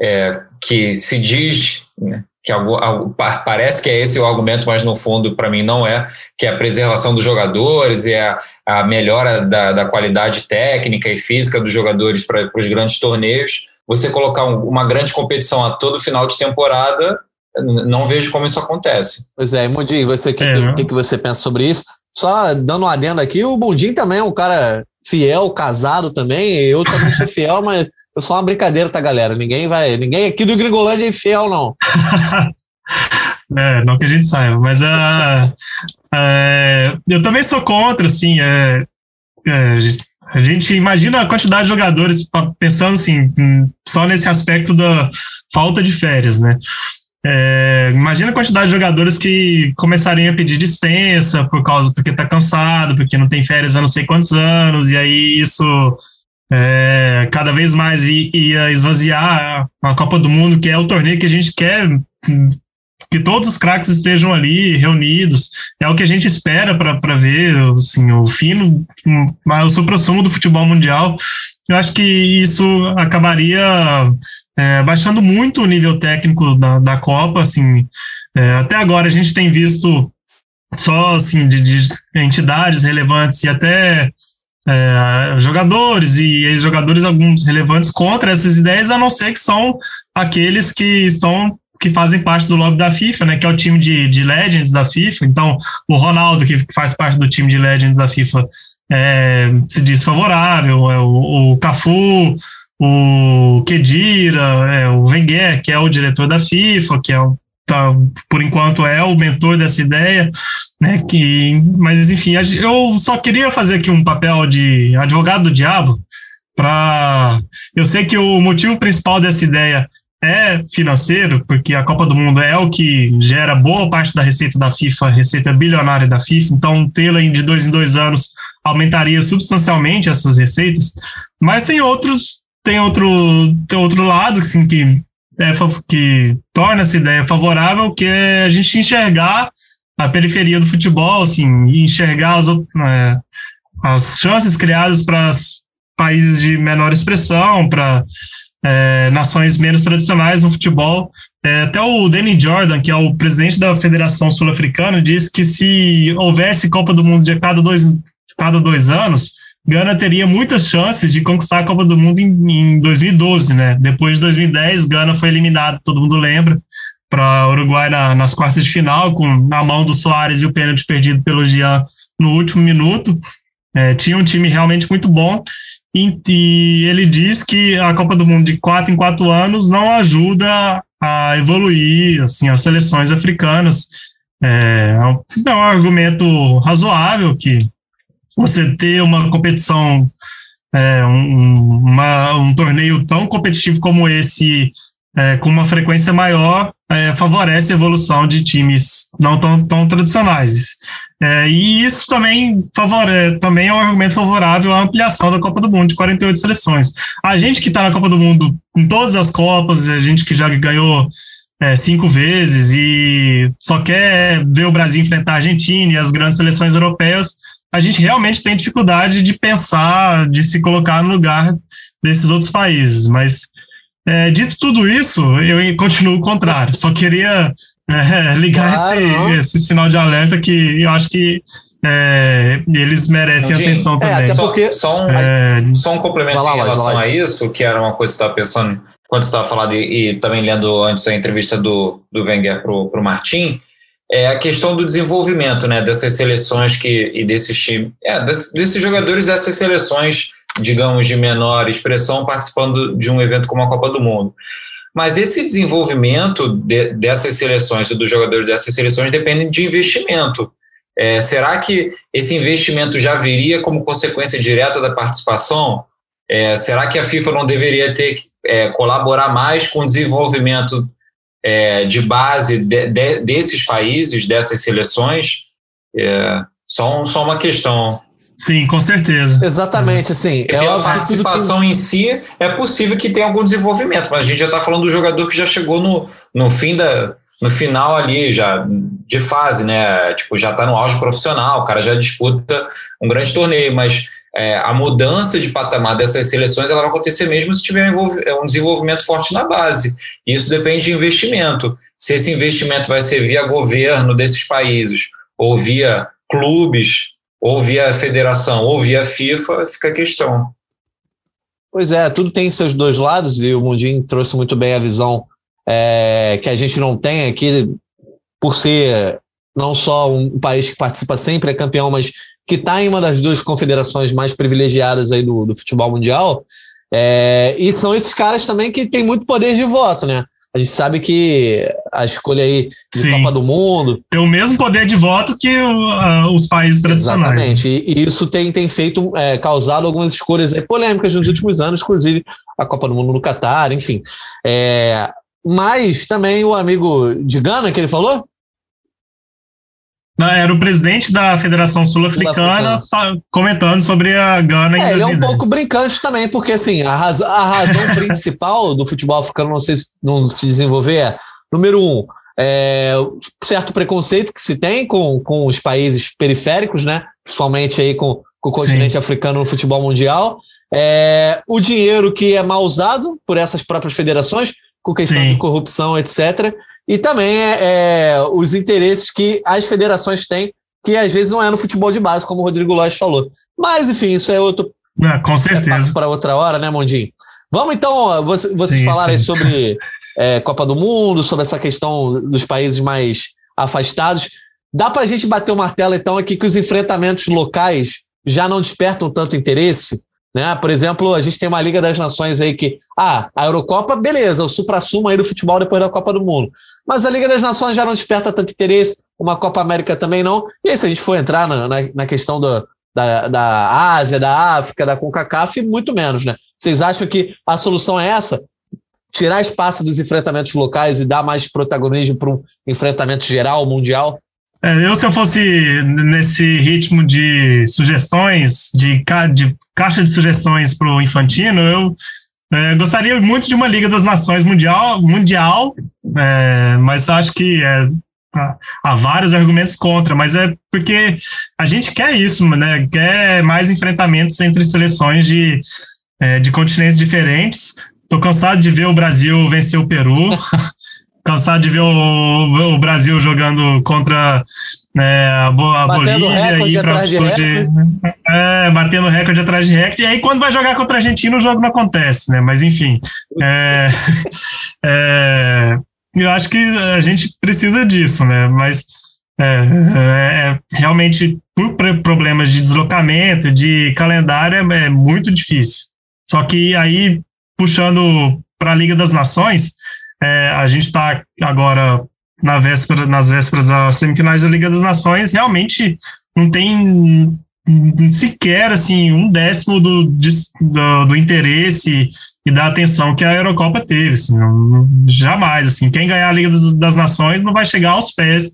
é, que se diz, né, que algo, algo, parece que é esse o argumento, mas no fundo para mim não é, que é a preservação dos jogadores e a, a melhora da, da qualidade técnica e física dos jogadores para os grandes torneios, você colocar um, uma grande competição a todo final de temporada, não vejo como isso acontece. Pois é, Mundinho, você, o que, é, que, que, você pensa sobre isso? Só dando um adendo aqui, o Mundinho também é um cara fiel, casado também, eu também sou fiel, mas eu sou uma brincadeira, tá, galera? Ninguém vai. Ninguém aqui do Gringolândia é infiel, não. (laughs) é, não que a gente saiba, mas uh, uh, eu também sou contra, assim. Uh, a gente imagina a quantidade de jogadores, pensando assim, só nesse aspecto da falta de férias, né? É, imagina a quantidade de jogadores que começariam a pedir dispensa por causa porque tá cansado, porque não tem férias há não sei quantos anos, e aí isso é, cada vez mais ia esvaziar a Copa do Mundo, que é o torneio que a gente quer que todos os craques estejam ali reunidos. É o que a gente espera para ver assim, o fino, o supra-sumo do futebol mundial. Eu acho que isso acabaria é, baixando muito o nível técnico da, da Copa. Assim, é, até agora a gente tem visto só assim, de, de entidades relevantes e até é, jogadores e ex-jogadores, alguns relevantes contra essas ideias, a não ser que são aqueles que estão que fazem parte do lobby da FIFA, né, que é o time de, de Legends da FIFA. Então, o Ronaldo, que faz parte do time de Legends da FIFA, é, se diz favorável, é o, o Cafu, o Kedira, é, o Wenger, que é o diretor da FIFA, que é tá, por enquanto é o mentor dessa ideia, né? Que, mas enfim, eu só queria fazer aqui um papel de advogado do diabo para, eu sei que o motivo principal dessa ideia é financeiro, porque a Copa do Mundo é o que gera boa parte da receita da FIFA, receita bilionária da FIFA, então tê-la de dois em dois anos aumentaria substancialmente essas receitas, mas tem outros, tem outro, tem outro lado assim, que é, que torna essa ideia favorável, que é a gente enxergar a periferia do futebol, assim, enxergar as, é, as chances criadas para países de menor expressão, para é, nações menos tradicionais no futebol. É, até o Danny Jordan, que é o presidente da Federação Sul-Africana, disse que se houvesse Copa do Mundo de cada dois, cada dois anos, Gana teria muitas chances de conquistar a Copa do Mundo em, em 2012, né? Depois de 2010, Gana foi eliminado, todo mundo lembra, para Uruguai na, nas quartas de final, com na mão do Soares e o pênalti perdido pelo Jean no último minuto. É, tinha um time realmente muito bom. E, e, ele diz que a Copa do Mundo de quatro em quatro anos não ajuda a evoluir assim as seleções africanas. É, é um argumento razoável que você ter uma competição, é, um, uma, um torneio tão competitivo como esse, é, com uma frequência maior, é, favorece a evolução de times não tão, tão tradicionais. É, e isso também, favore, também é um argumento favorável à ampliação da Copa do Mundo de 48 seleções. A gente que está na Copa do Mundo em todas as Copas, a gente que já ganhou é, cinco vezes e só quer ver o Brasil enfrentar a Argentina e as grandes seleções europeias, a gente realmente tem dificuldade de pensar, de se colocar no lugar desses outros países. Mas, é, dito tudo isso, eu continuo contrário. Só queria é, (laughs) ligar claro, esse, esse, sinal de alerta que eu acho que é, eles merecem atenção é, também. Só, porque, só, um, é, só um complemento lá, em relação lá, lá. a isso, que era uma coisa que você estava pensando quando você estava falando e, e, também lendo antes a entrevista do, do Wenger para o Martim, é a questão do desenvolvimento né, dessas seleções que, e desses times, é, desses, jogadores dessas seleções, digamos, de menor expressão, participando de um evento como a Copa do Mundo. Mas esse desenvolvimento de, dessas seleções e dos jogadores dessas seleções depende de investimento. É, será que esse investimento já viria como consequência direta da participação? É, será que a FIFA não deveria ter é, colaborar mais com o desenvolvimento é, de base de, de, desses países, dessas seleções? É, só, um, só uma questão. Sim, com certeza. Exatamente, assim. É a participação que... em si é possível que tenha algum desenvolvimento, mas a gente já está falando do jogador que já chegou no, no fim da, no final ali já de fase, né? Tipo, já está no auge profissional, o cara já disputa um grande torneio, mas é, a mudança de patamar dessas seleções ela vai acontecer mesmo se tiver um desenvolvimento forte na base. Isso depende de investimento. Se esse investimento vai ser via governo desses países, ou via clubes, ou via federação, ou via FIFA, fica a questão. Pois é, tudo tem seus dois lados, e o Mundinho trouxe muito bem a visão é, que a gente não tem aqui, por ser não só um país que participa sempre, é campeão, mas que está em uma das duas confederações mais privilegiadas aí do, do futebol mundial. É, e são esses caras também que têm muito poder de voto, né? A gente sabe que a escolha aí de Sim. Copa do Mundo. Tem o mesmo poder de voto que uh, os países tradicionais. Exatamente. E, e isso tem, tem feito, é, causado algumas escolhas polêmicas nos últimos anos, inclusive a Copa do Mundo no Catar, enfim. É, mas também o amigo de Gana, que ele falou? Era o presidente da Federação Sul-Africana comentando sobre a Gana é, Ele é um pouco brincante também, porque assim, a, raz a razão (laughs) principal do futebol africano não se, não se desenvolver é, número um, é, certo preconceito que se tem com, com os países periféricos, né? principalmente aí com, com o continente Sim. africano no futebol mundial. É, o dinheiro que é mal usado por essas próprias federações, com questão Sim. de corrupção, etc. E também é, é, os interesses que as federações têm, que às vezes não é no futebol de base, como o Rodrigo Lóis falou. Mas, enfim, isso é outro. É, com certeza. É para outra hora, né, Mondinho? Vamos então, vocês, vocês falarem sobre (laughs) é, Copa do Mundo, sobre essa questão dos países mais afastados. Dá para a gente bater o martelo, então, aqui que os enfrentamentos locais já não despertam tanto interesse? Né? Por exemplo, a gente tem uma Liga das Nações aí que, ah, a Eurocopa, beleza, o supra-sumo aí do futebol depois da Copa do Mundo. Mas a Liga das Nações já não desperta tanto interesse, uma Copa América também não. E aí, se a gente for entrar na, na, na questão do, da, da Ásia, da África, da CONCACAF, muito menos, né? Vocês acham que a solução é essa? Tirar espaço dos enfrentamentos locais e dar mais protagonismo para um enfrentamento geral, mundial? É, eu, se eu fosse nesse ritmo de sugestões, de, ca de caixa de sugestões para o Infantino, eu é, gostaria muito de uma Liga das Nações mundial, mundial é, mas acho que é, há vários argumentos contra, mas é porque a gente quer isso, né? Quer mais enfrentamentos entre seleções de, é, de continentes diferentes. Estou cansado de ver o Brasil vencer o Peru. (laughs) cansado de ver o, o Brasil jogando contra né, a, a Bolívia e para de, é, batendo recorde atrás de recorde. E aí, quando vai jogar contra a Argentina, o jogo não acontece, né? Mas enfim. É, (laughs) é, eu acho que a gente precisa disso, né? Mas é, é, é realmente por problemas de deslocamento, de calendário, é, é muito difícil. Só que aí, puxando para a Liga das Nações, é, a gente está agora na véspera, nas vésperas das semifinais da Liga das Nações, realmente não tem sequer assim um décimo do, do, do interesse e da atenção que a Eurocopa teve, assim, não, jamais, assim, quem ganhar a Liga das, das, Nações não vai chegar aos pés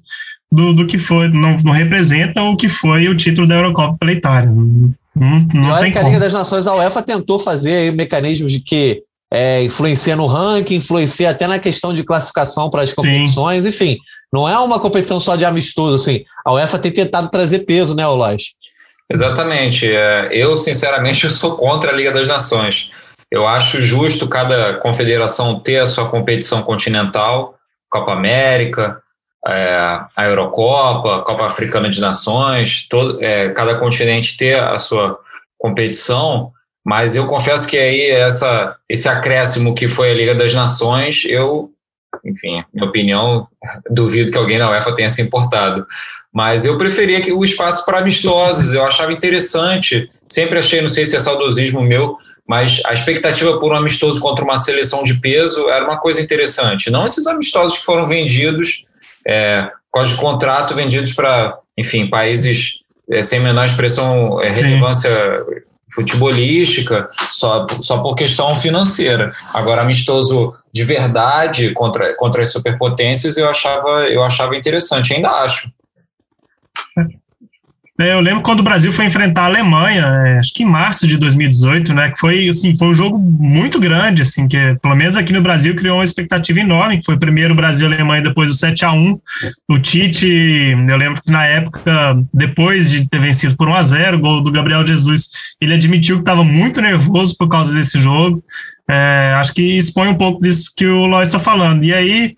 do, do que foi, não, não representa o que foi o título da Eurocopa pela Itália. Não, não, não olha que a Liga das Nações, a UEFA tentou fazer mecanismos de que é, influencia no ranking, influencia até na questão de classificação para as competições, Sim. enfim. Não é uma competição só de amistoso, assim. A UEFA tem tentado trazer peso, né, Olás? Exatamente. É, eu, sinceramente, (laughs) eu sou contra a Liga das Nações. Eu acho justo cada confederação ter a sua competição continental, Copa América, é, a Eurocopa, a Copa Africana de Nações, todo, é, cada continente ter a sua competição, mas eu confesso que aí essa, esse acréscimo que foi a Liga das Nações, eu, enfim, minha opinião, duvido que alguém na UEFA tenha se importado. Mas eu preferia que o espaço para amistosos, eu achava interessante, sempre achei, não sei se é saudosismo meu, mas a expectativa por um amistoso contra uma seleção de peso era uma coisa interessante. Não esses amistosos que foram vendidos, é, de contrato, vendidos para, enfim, países é, sem menor expressão, é, relevância futebolística, só, só por questão financeira. Agora, amistoso de verdade contra, contra as superpotências, eu achava, eu achava interessante, ainda acho. É, eu lembro quando o Brasil foi enfrentar a Alemanha, é, acho que em março de 2018, né? Que foi assim, foi um jogo muito grande, assim, que pelo menos aqui no Brasil criou uma expectativa enorme, foi primeiro Brasil e Alemanha, depois o 7 a 1 O Tite, eu lembro que na época, depois de ter vencido por 1 a 0 gol do Gabriel Jesus, ele admitiu que estava muito nervoso por causa desse jogo. É, acho que expõe um pouco disso que o Ló está falando. E aí,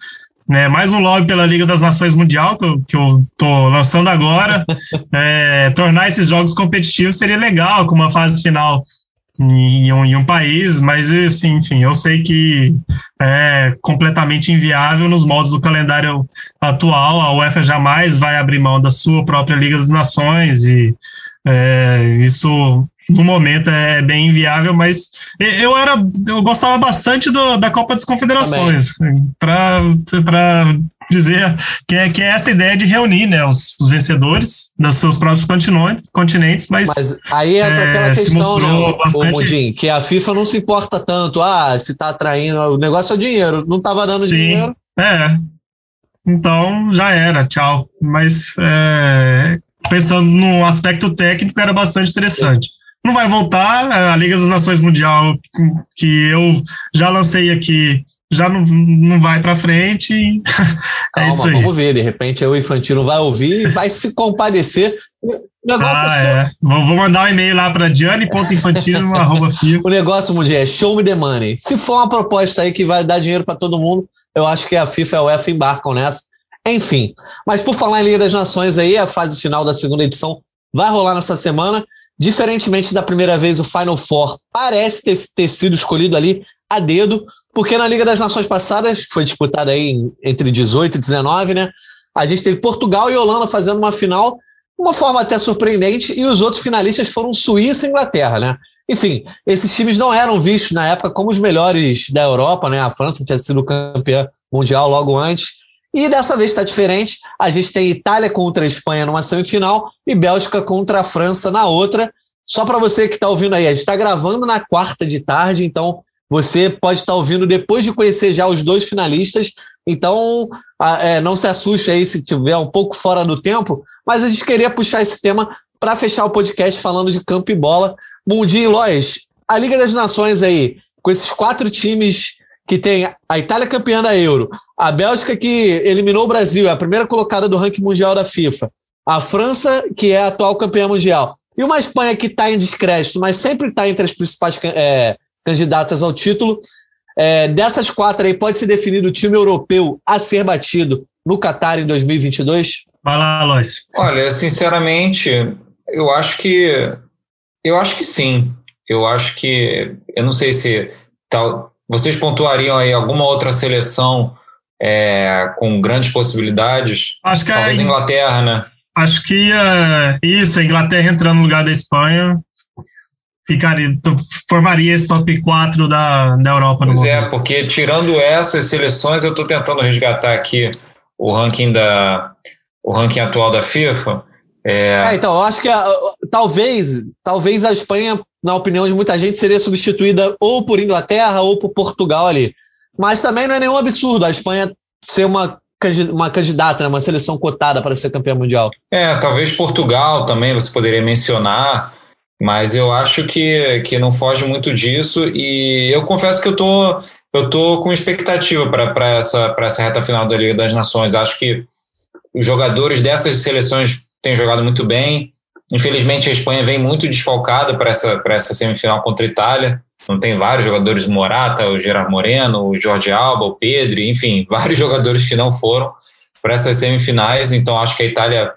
né, mais um lobby pela Liga das Nações Mundial, que eu, que eu tô lançando agora. (laughs) é, tornar esses jogos competitivos seria legal, com uma fase final em um, em um, país, mas assim, enfim, eu sei que é completamente inviável nos moldes do calendário atual. A UEFA jamais vai abrir mão da sua própria Liga das Nações e é, isso no momento é bem inviável, mas eu era eu gostava bastante do, da Copa das Confederações para dizer que é, que é essa ideia de reunir né, os, os vencedores dos seus próprios continentes, mas, mas aí entra é, aquela questão, né, bastante... Mudim, que a FIFA não se importa tanto, ah, se está atraindo, o negócio é o dinheiro, não estava dando Sim, dinheiro. É, então já era, tchau. Mas é, pensando no aspecto técnico, era bastante interessante não vai voltar. A Liga das Nações Mundial, que eu já lancei aqui, já não, não vai para frente. (laughs) é isso aí. Vamos ver, de repente o Infantino vai ouvir e vai se compadecer. O negócio ah, é, é. Vou, mandar um e-mail lá para diane.infantino.com. (laughs) o negócio mundial é show me the money. Se for uma proposta aí que vai dar dinheiro para todo mundo, eu acho que a FIFA e a UEFA embarcam nessa. Enfim, mas por falar em Liga das Nações aí, a fase final da segunda edição vai rolar nessa semana. Diferentemente da primeira vez, o Final Four parece ter, ter sido escolhido ali a dedo, porque na Liga das Nações passadas, foi disputada aí entre 18 e 19, né? A gente teve Portugal e Holanda fazendo uma final, uma forma até surpreendente, e os outros finalistas foram Suíça e Inglaterra, né? Enfim, esses times não eram vistos na época como os melhores da Europa, né? A França tinha sido campeã mundial logo antes. E dessa vez está diferente. A gente tem Itália contra a Espanha numa semifinal e Bélgica contra a França na outra. Só para você que está ouvindo aí, a gente está gravando na quarta de tarde, então você pode estar tá ouvindo depois de conhecer já os dois finalistas. Então, é, não se assuste aí se tiver um pouco fora do tempo, mas a gente queria puxar esse tema para fechar o podcast falando de campo e bola. Bom dia, Lois. A Liga das Nações aí, com esses quatro times que tem a Itália campeã da Euro, a Bélgica que eliminou o Brasil, é a primeira colocada do ranking mundial da FIFA, a França, que é a atual campeã mundial, e uma Espanha que está em descrédito, mas sempre está entre as principais é, candidatas ao título. É, dessas quatro aí, pode se definir o time europeu a ser batido no Qatar em 2022? Vai lá, Lois. Olha, sinceramente, eu acho que eu acho que sim. Eu acho que eu não sei se tal, vocês pontuariam aí alguma outra seleção é, com grandes possibilidades? Acho que Talvez a Inglaterra, né? Acho que uh, isso, a Inglaterra entrando no lugar da Espanha ficaria, formaria esse top 4 da, da Europa. Pois é, porque tirando essas seleções, eu estou tentando resgatar aqui o ranking da o ranking atual da FIFA. É... é então, eu acho que a, talvez, talvez a Espanha na opinião de muita gente, seria substituída ou por Inglaterra ou por Portugal ali. Mas também não é nenhum absurdo a Espanha ser uma, uma candidata, né, uma seleção cotada para ser campeã mundial. É, talvez Portugal também você poderia mencionar, mas eu acho que, que não foge muito disso e eu confesso que eu tô, eu tô com expectativa para essa, essa reta final da Liga das Nações. Acho que os jogadores dessas seleções têm jogado muito bem, Infelizmente, a Espanha vem muito desfalcada para essa, essa semifinal contra a Itália. não tem vários jogadores, o Morata, o Gerard Moreno, o Jorge Alba, o Pedro, enfim, (laughs) vários jogadores que não foram para essas semifinais. Então, acho que a Itália,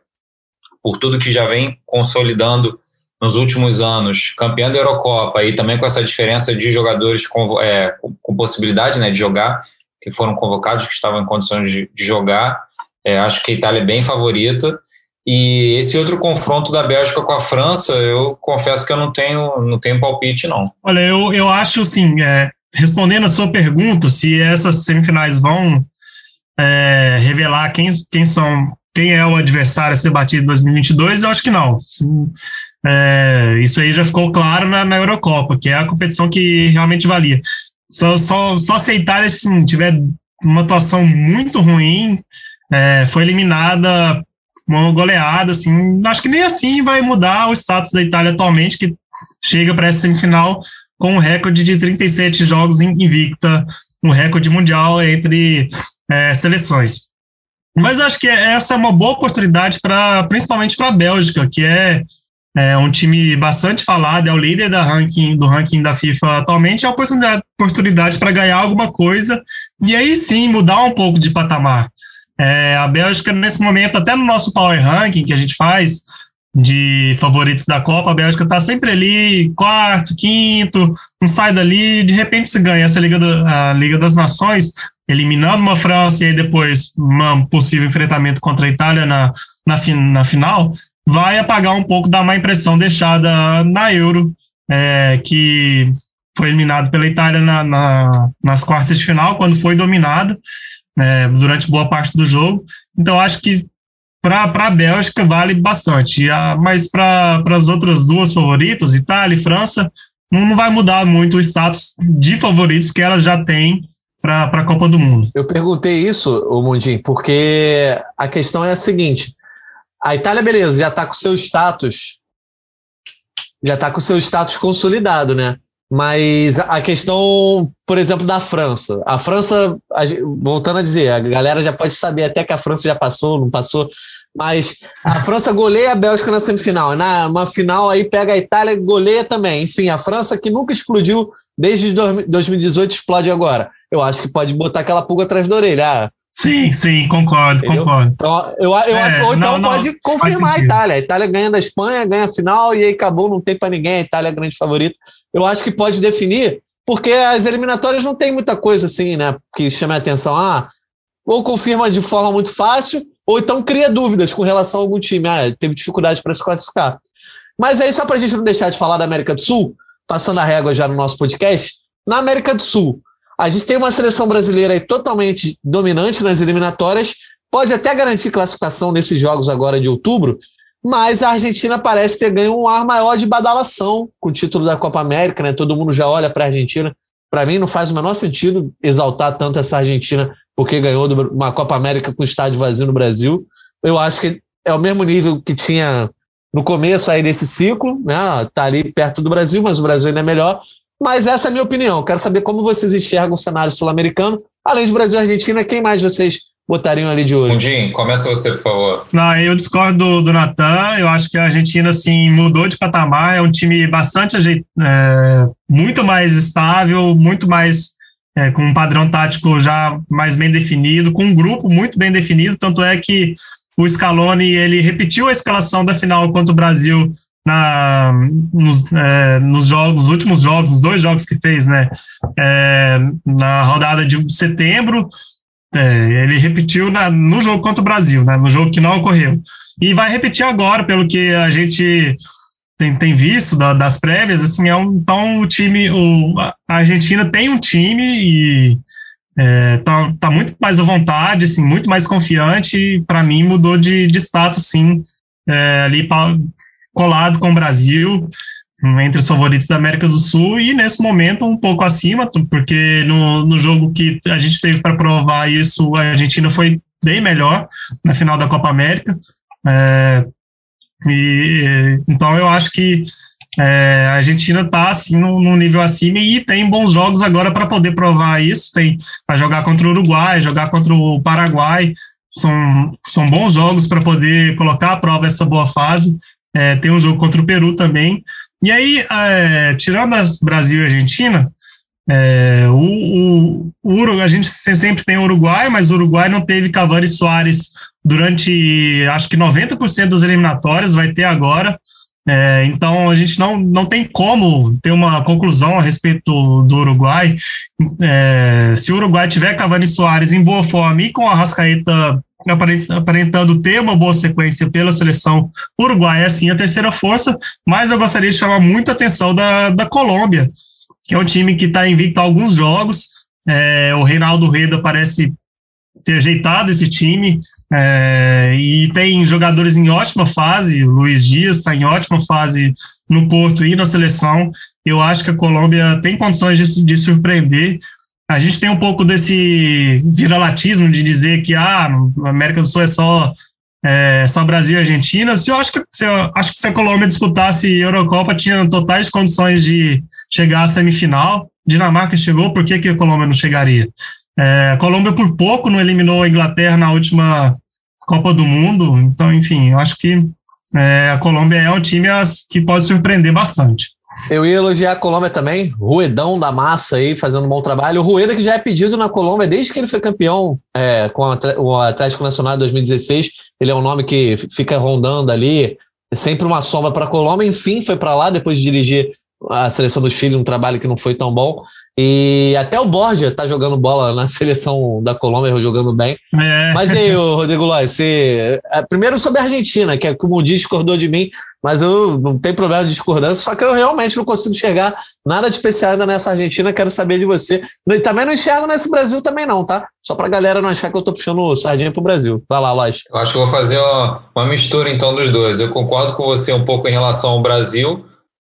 por tudo que já vem consolidando nos últimos anos, campeã da Eurocopa e também com essa diferença de jogadores com, é, com possibilidade né, de jogar, que foram convocados, que estavam em condições de, de jogar, é, acho que a Itália é bem favorita. E esse outro confronto da Bélgica com a França, eu confesso que eu não tenho, não tenho palpite, não. Olha, eu, eu acho assim, é, respondendo a sua pergunta, se essas semifinais vão é, revelar quem, quem são, quem é o adversário a ser batido em 2022, eu acho que não. É, isso aí já ficou claro na, na, Eurocopa, que é a competição que realmente valia. Só, só, só se a Itália assim, tiver uma atuação muito ruim, é, foi eliminada uma goleada, assim, acho que nem assim vai mudar o status da Itália atualmente, que chega para essa semifinal com um recorde de 37 jogos invicta, um recorde mundial entre é, seleções. Mas acho que essa é uma boa oportunidade para, principalmente para a Bélgica, que é, é, um time bastante falado, é o líder da ranking, do ranking da FIFA atualmente, é uma oportunidade, oportunidade para ganhar alguma coisa e aí sim mudar um pouco de patamar. É, a Bélgica, nesse momento, até no nosso Power Ranking que a gente faz de favoritos da Copa, a Bélgica está sempre ali, quarto, quinto, não sai dali, de repente se ganha essa Liga, da, a Liga das Nações, eliminando uma França e aí depois um possível enfrentamento contra a Itália na, na, na final, vai apagar um pouco da má impressão deixada na Euro, é, que foi eliminado pela Itália na, na, nas quartas de final, quando foi dominado né, durante boa parte do jogo. Então, acho que para a Bélgica vale bastante. A, mas para as outras duas favoritas, Itália e França, não, não vai mudar muito o status de favoritos que elas já têm para a Copa do Mundo. Eu perguntei isso, o Mundim, porque a questão é a seguinte: a Itália, beleza, já está com seu status, já está com seu status consolidado, né? Mas a questão, por exemplo, da França. A França, voltando a dizer, a galera já pode saber até que a França já passou, não passou. Mas a França goleia a Bélgica na semifinal. Na uma final aí pega a Itália e goleia também. Enfim, a França que nunca explodiu desde 2018 explode agora. Eu acho que pode botar aquela pulga atrás da orelha. Ah, Sim, sim, concordo, Entendeu? concordo. Então, eu, eu é, acho que ou então não, pode não, confirmar a Itália. A Itália ganha da Espanha, ganha a final e aí acabou, não tem para ninguém. A Itália é grande favorita eu acho que pode definir, porque as eliminatórias não tem muita coisa assim, né? Que chame a atenção. Ah, ou confirma de forma muito fácil, ou então cria dúvidas com relação a algum time. Ah, teve dificuldade para se classificar. Mas aí, só para a gente não deixar de falar da América do Sul, passando a régua já no nosso podcast, na América do Sul, a gente tem uma seleção brasileira aí totalmente dominante nas eliminatórias, pode até garantir classificação nesses jogos agora de outubro, mas a Argentina parece ter ganho um ar maior de badalação com o título da Copa América, né? Todo mundo já olha para a Argentina. Para mim, não faz o menor sentido exaltar tanto essa Argentina porque ganhou uma Copa América com estádio vazio no Brasil. Eu acho que é o mesmo nível que tinha no começo aí desse ciclo, né? Tá ali perto do Brasil, mas o Brasil ainda é melhor. Mas essa é a minha opinião. Quero saber como vocês enxergam o cenário sul-americano. Além de Brasil e Argentina, quem mais vocês botariam ali de olho? Mundim, começa você, por favor. Não, eu discordo do, do Natan. Eu acho que a Argentina, assim, mudou de patamar. É um time bastante é, muito mais estável, muito mais é, com um padrão tático já mais bem definido, com um grupo muito bem definido. Tanto é que o Scaloni ele repetiu a escalação da final contra o Brasil na, nos, é, nos, jogos, nos últimos jogos, os dois jogos que fez, né? É, na rodada de setembro é, ele repetiu na, no jogo contra o Brasil, né, no jogo que não ocorreu. E vai repetir agora, pelo que a gente tem, tem visto da, das prévias, assim, é um, então o time, o, a Argentina tem um time e é, tá, tá muito mais à vontade, assim, muito mais confiante, e para mim mudou de, de status, sim, é, ali pra, colado com o Brasil, entre os favoritos da América do Sul e nesse momento um pouco acima, porque no, no jogo que a gente teve para provar isso, a Argentina foi bem melhor na final da Copa América. É, e, então eu acho que é, a Argentina está assim num, nível acima e tem bons jogos agora para poder provar isso. Tem para jogar contra o Uruguai, jogar contra o Paraguai. São, são bons jogos para poder colocar à prova essa boa fase. É, tem um jogo contra o Peru também. E aí, é, tirando as Brasil e Argentina, é, o, o, a gente sempre tem o Uruguai, mas o Uruguai não teve Cavani Soares durante, acho que 90% das eliminatórias, vai ter agora. É, então a gente não, não tem como ter uma conclusão a respeito do Uruguai. É, se o Uruguai tiver Cavani Soares em boa forma e com a Rascaeta aparentando ter uma boa sequência pela seleção uruguaia, assim, a terceira força, mas eu gostaria de chamar muita atenção da, da Colômbia, que é um time que está invicto a alguns jogos. É, o Reinaldo Reda parece ter ajeitado esse time é, e tem jogadores em ótima fase. O Luiz Dias está em ótima fase no Porto e na seleção. Eu acho que a Colômbia tem condições de, de surpreender. A gente tem um pouco desse viralatismo de dizer que ah, a América do Sul é só é, só Brasil e Argentina. Se eu acho que se eu, acho que se a Colômbia disputasse Eurocopa tinha totais condições de chegar à semifinal. Dinamarca chegou, por que, que a Colômbia não chegaria? É, a Colômbia por pouco não eliminou a Inglaterra na última Copa do Mundo. Então, enfim, eu acho que é, a Colômbia é um time que pode surpreender bastante. Eu ia elogiar a Colômbia também, Ruedão da massa aí, fazendo um bom trabalho. O Rueda que já é pedido na Colômbia desde que ele foi campeão é, com o Atlético Nacional de 2016. Ele é um nome que fica rondando ali, é sempre uma sombra para a Colômbia. Enfim, foi para lá depois de dirigir a seleção do Chile, um trabalho que não foi tão bom. E até o Borja tá jogando bola na seleção da Colômbia, jogando bem. É. Mas aí, Rodrigo Lóis, você. É, primeiro sobre a Argentina, que é como o discordou de mim, mas eu não tenho problema de discordância, só que eu realmente não consigo enxergar nada de especial ainda nessa Argentina, quero saber de você. E também não enxergo nesse Brasil também, não, tá? Só pra galera não achar que eu tô puxando sardinha pro Brasil. Vai lá, Lóis. Eu acho que eu vou fazer uma, uma mistura então dos dois. Eu concordo com você um pouco em relação ao Brasil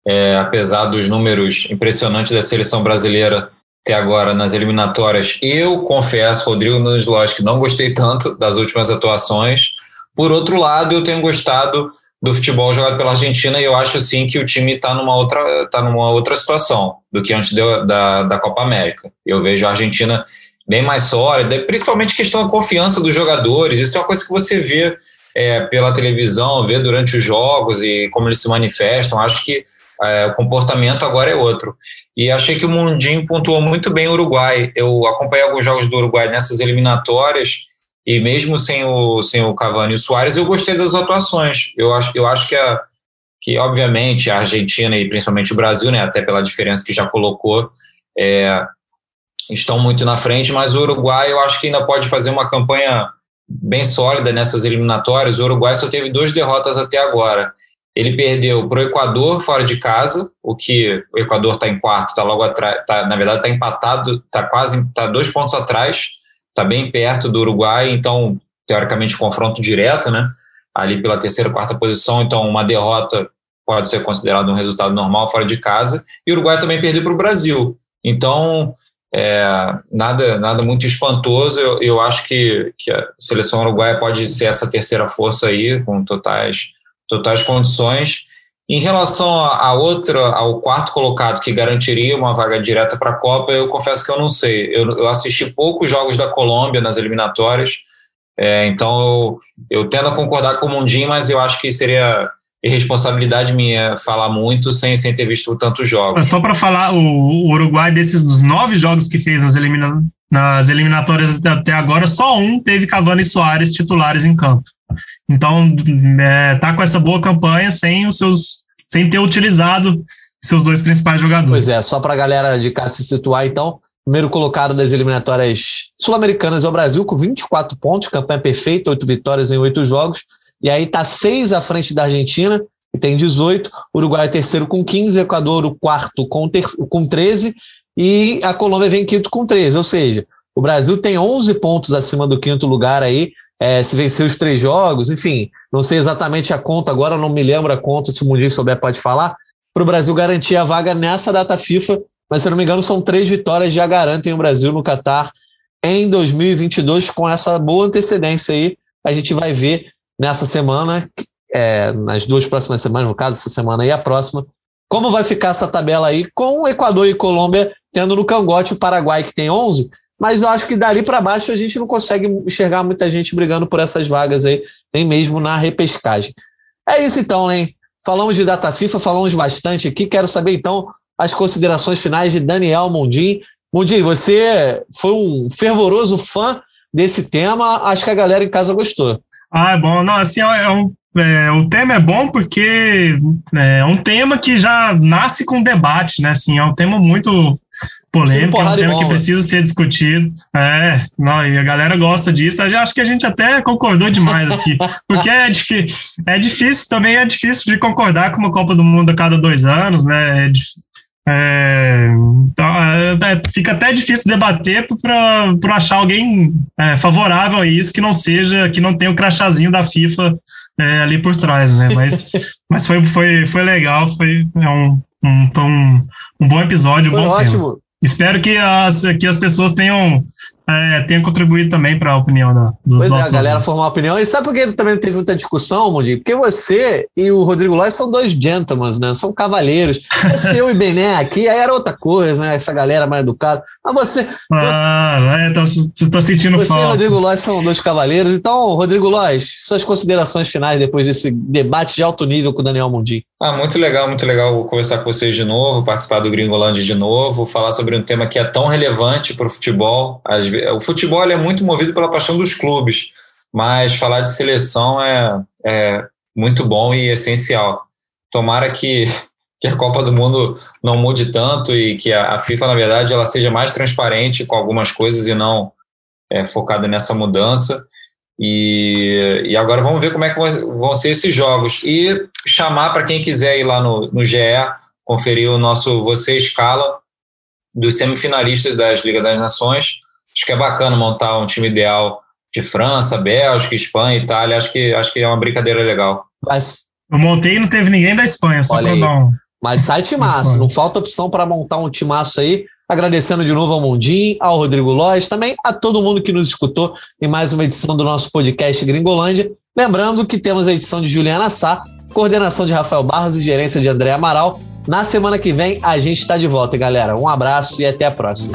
é, apesar dos números impressionantes da seleção brasileira até agora nas eliminatórias. Eu confesso, Rodrigo Nunes Lodge, que não gostei tanto das últimas atuações. Por outro lado, eu tenho gostado do futebol jogado pela Argentina e eu acho sim que o time está numa outra tá numa outra situação do que antes de, da, da Copa América. Eu vejo a Argentina bem mais sólida, principalmente questão da confiança dos jogadores. Isso é uma coisa que você vê é, pela televisão, vê durante os jogos e como eles se manifestam. Acho que é, o comportamento agora é outro. E achei que o Mundinho pontuou muito bem o Uruguai. Eu acompanhei alguns jogos do Uruguai nessas eliminatórias e mesmo sem o, sem o Cavani e o Soares, eu gostei das atuações. Eu acho, eu acho que, a, que, obviamente, a Argentina e principalmente o Brasil, né, até pela diferença que já colocou, é, estão muito na frente, mas o Uruguai eu acho que ainda pode fazer uma campanha bem sólida nessas eliminatórias. O Uruguai só teve duas derrotas até agora. Ele perdeu para o Equador fora de casa, o que o Equador está em quarto, está logo atrás, tá, na verdade está empatado, está quase, está dois pontos atrás, está bem perto do Uruguai, então teoricamente confronto direto, né? Ali pela terceira, quarta posição, então uma derrota pode ser considerado um resultado normal fora de casa. E o Uruguai também perdeu para o Brasil, então é, nada, nada muito espantoso. Eu, eu acho que, que a seleção uruguaia pode ser essa terceira força aí, com totais totais condições. Em relação a outra, ao quarto colocado que garantiria uma vaga direta para a Copa, eu confesso que eu não sei. Eu, eu assisti poucos jogos da Colômbia nas eliminatórias, é, então eu, eu tendo a concordar com o Mundinho, mas eu acho que seria irresponsabilidade minha falar muito sem, sem ter visto tantos jogos. Só para falar, o, o, Uruguai, desses dos nove jogos que fez nas, elimina, nas eliminatórias até agora, só um teve Cavani e Soares titulares em campo. Então, é, tá com essa boa campanha sem os seus, sem ter utilizado seus dois principais jogadores. Pois é, só para a galera de cá se situar, então, primeiro colocado das eliminatórias sul-americanas é o Brasil, com 24 pontos, campanha perfeita, oito vitórias em oito jogos, e aí tá seis à frente da Argentina, que tem 18, Uruguai é terceiro com 15, Equador o quarto com, ter, com 13, e a Colômbia vem quinto com 13, ou seja, o Brasil tem 11 pontos acima do quinto lugar aí, é, se vencer os três jogos, enfim, não sei exatamente a conta agora, não me lembro a conta, se o Mundinho souber pode falar, para o Brasil garantir a vaga nessa data FIFA, mas se eu não me engano são três vitórias já garantem o Brasil no Catar em 2022 com essa boa antecedência aí, a gente vai ver nessa semana, é, nas duas próximas semanas, no caso essa semana e a próxima, como vai ficar essa tabela aí com Equador e Colômbia tendo no cangote o Paraguai que tem 11 mas eu acho que dali para baixo a gente não consegue enxergar muita gente brigando por essas vagas aí, nem mesmo na repescagem. É isso então, hein? falamos de data FIFA, falamos bastante aqui. Quero saber então as considerações finais de Daniel Mundim. Mundim, você foi um fervoroso fã desse tema. Acho que a galera em casa gostou. Ah, é bom. Não, assim, é um, é, o tema é bom porque é um tema que já nasce com debate, né? Assim, é um tema muito polêmico, é um tema que precisa ser discutido. É, não, e a galera gosta disso. Eu acho que a gente até concordou demais aqui, (laughs) porque é, é difícil, também é difícil de concordar com uma Copa do Mundo a cada dois anos, né? É, é, então, é, é, fica até difícil debater para achar alguém é, favorável a isso que não seja, que não tenha o crachazinho da FIFA é, ali por trás, né? Mas, (laughs) mas foi, foi, foi legal, foi um, um, um, um bom episódio, um bom ótimo. Tema. Espero que as, que as pessoas tenham é, tenha contribuído também para a opinião da, dos pois nossos é, a galera formar uma opinião. E sabe por que também teve muita discussão, Mundi? Porque você e o Rodrigo Lóis são dois gentlemen, né? São cavalheiros. Você, eu e Bené aqui, aí era outra coisa, né? Essa galera mais educada. Mas você... Ah, você, é, tô, tô sentindo você falta. Você e o Rodrigo Lóis são dois cavaleiros. Então, Rodrigo Lóis, suas considerações finais depois desse debate de alto nível com o Daniel Mundi. Ah, muito legal, muito legal conversar com vocês de novo, participar do Gringolândia de novo, falar sobre um tema que é tão relevante para o futebol. O futebol é muito movido pela paixão dos clubes, mas falar de seleção é, é muito bom e essencial. Tomara que, (laughs) que a Copa do Mundo não mude tanto e que a, a FIFA, na verdade, ela seja mais transparente com algumas coisas e não é, focada nessa mudança. E, e agora vamos ver como é que vão ser esses jogos. E chamar para quem quiser ir lá no, no GE, conferir o nosso Você Escala dos semifinalistas das Liga das Nações acho que é bacana montar um time ideal de França, Bélgica, Espanha, Itália. Acho que, acho que é uma brincadeira legal. Mas, eu montei e não teve ninguém da Espanha, só para dar um. Mas sai timaço, não falta opção para montar um timaço aí. Agradecendo de novo ao Mundim, ao Rodrigo Lois, também a todo mundo que nos escutou em mais uma edição do nosso podcast Gringolândia. Lembrando que temos a edição de Juliana Sá, coordenação de Rafael Barros e gerência de André Amaral. Na semana que vem a gente está de volta, galera. Um abraço e até a próxima.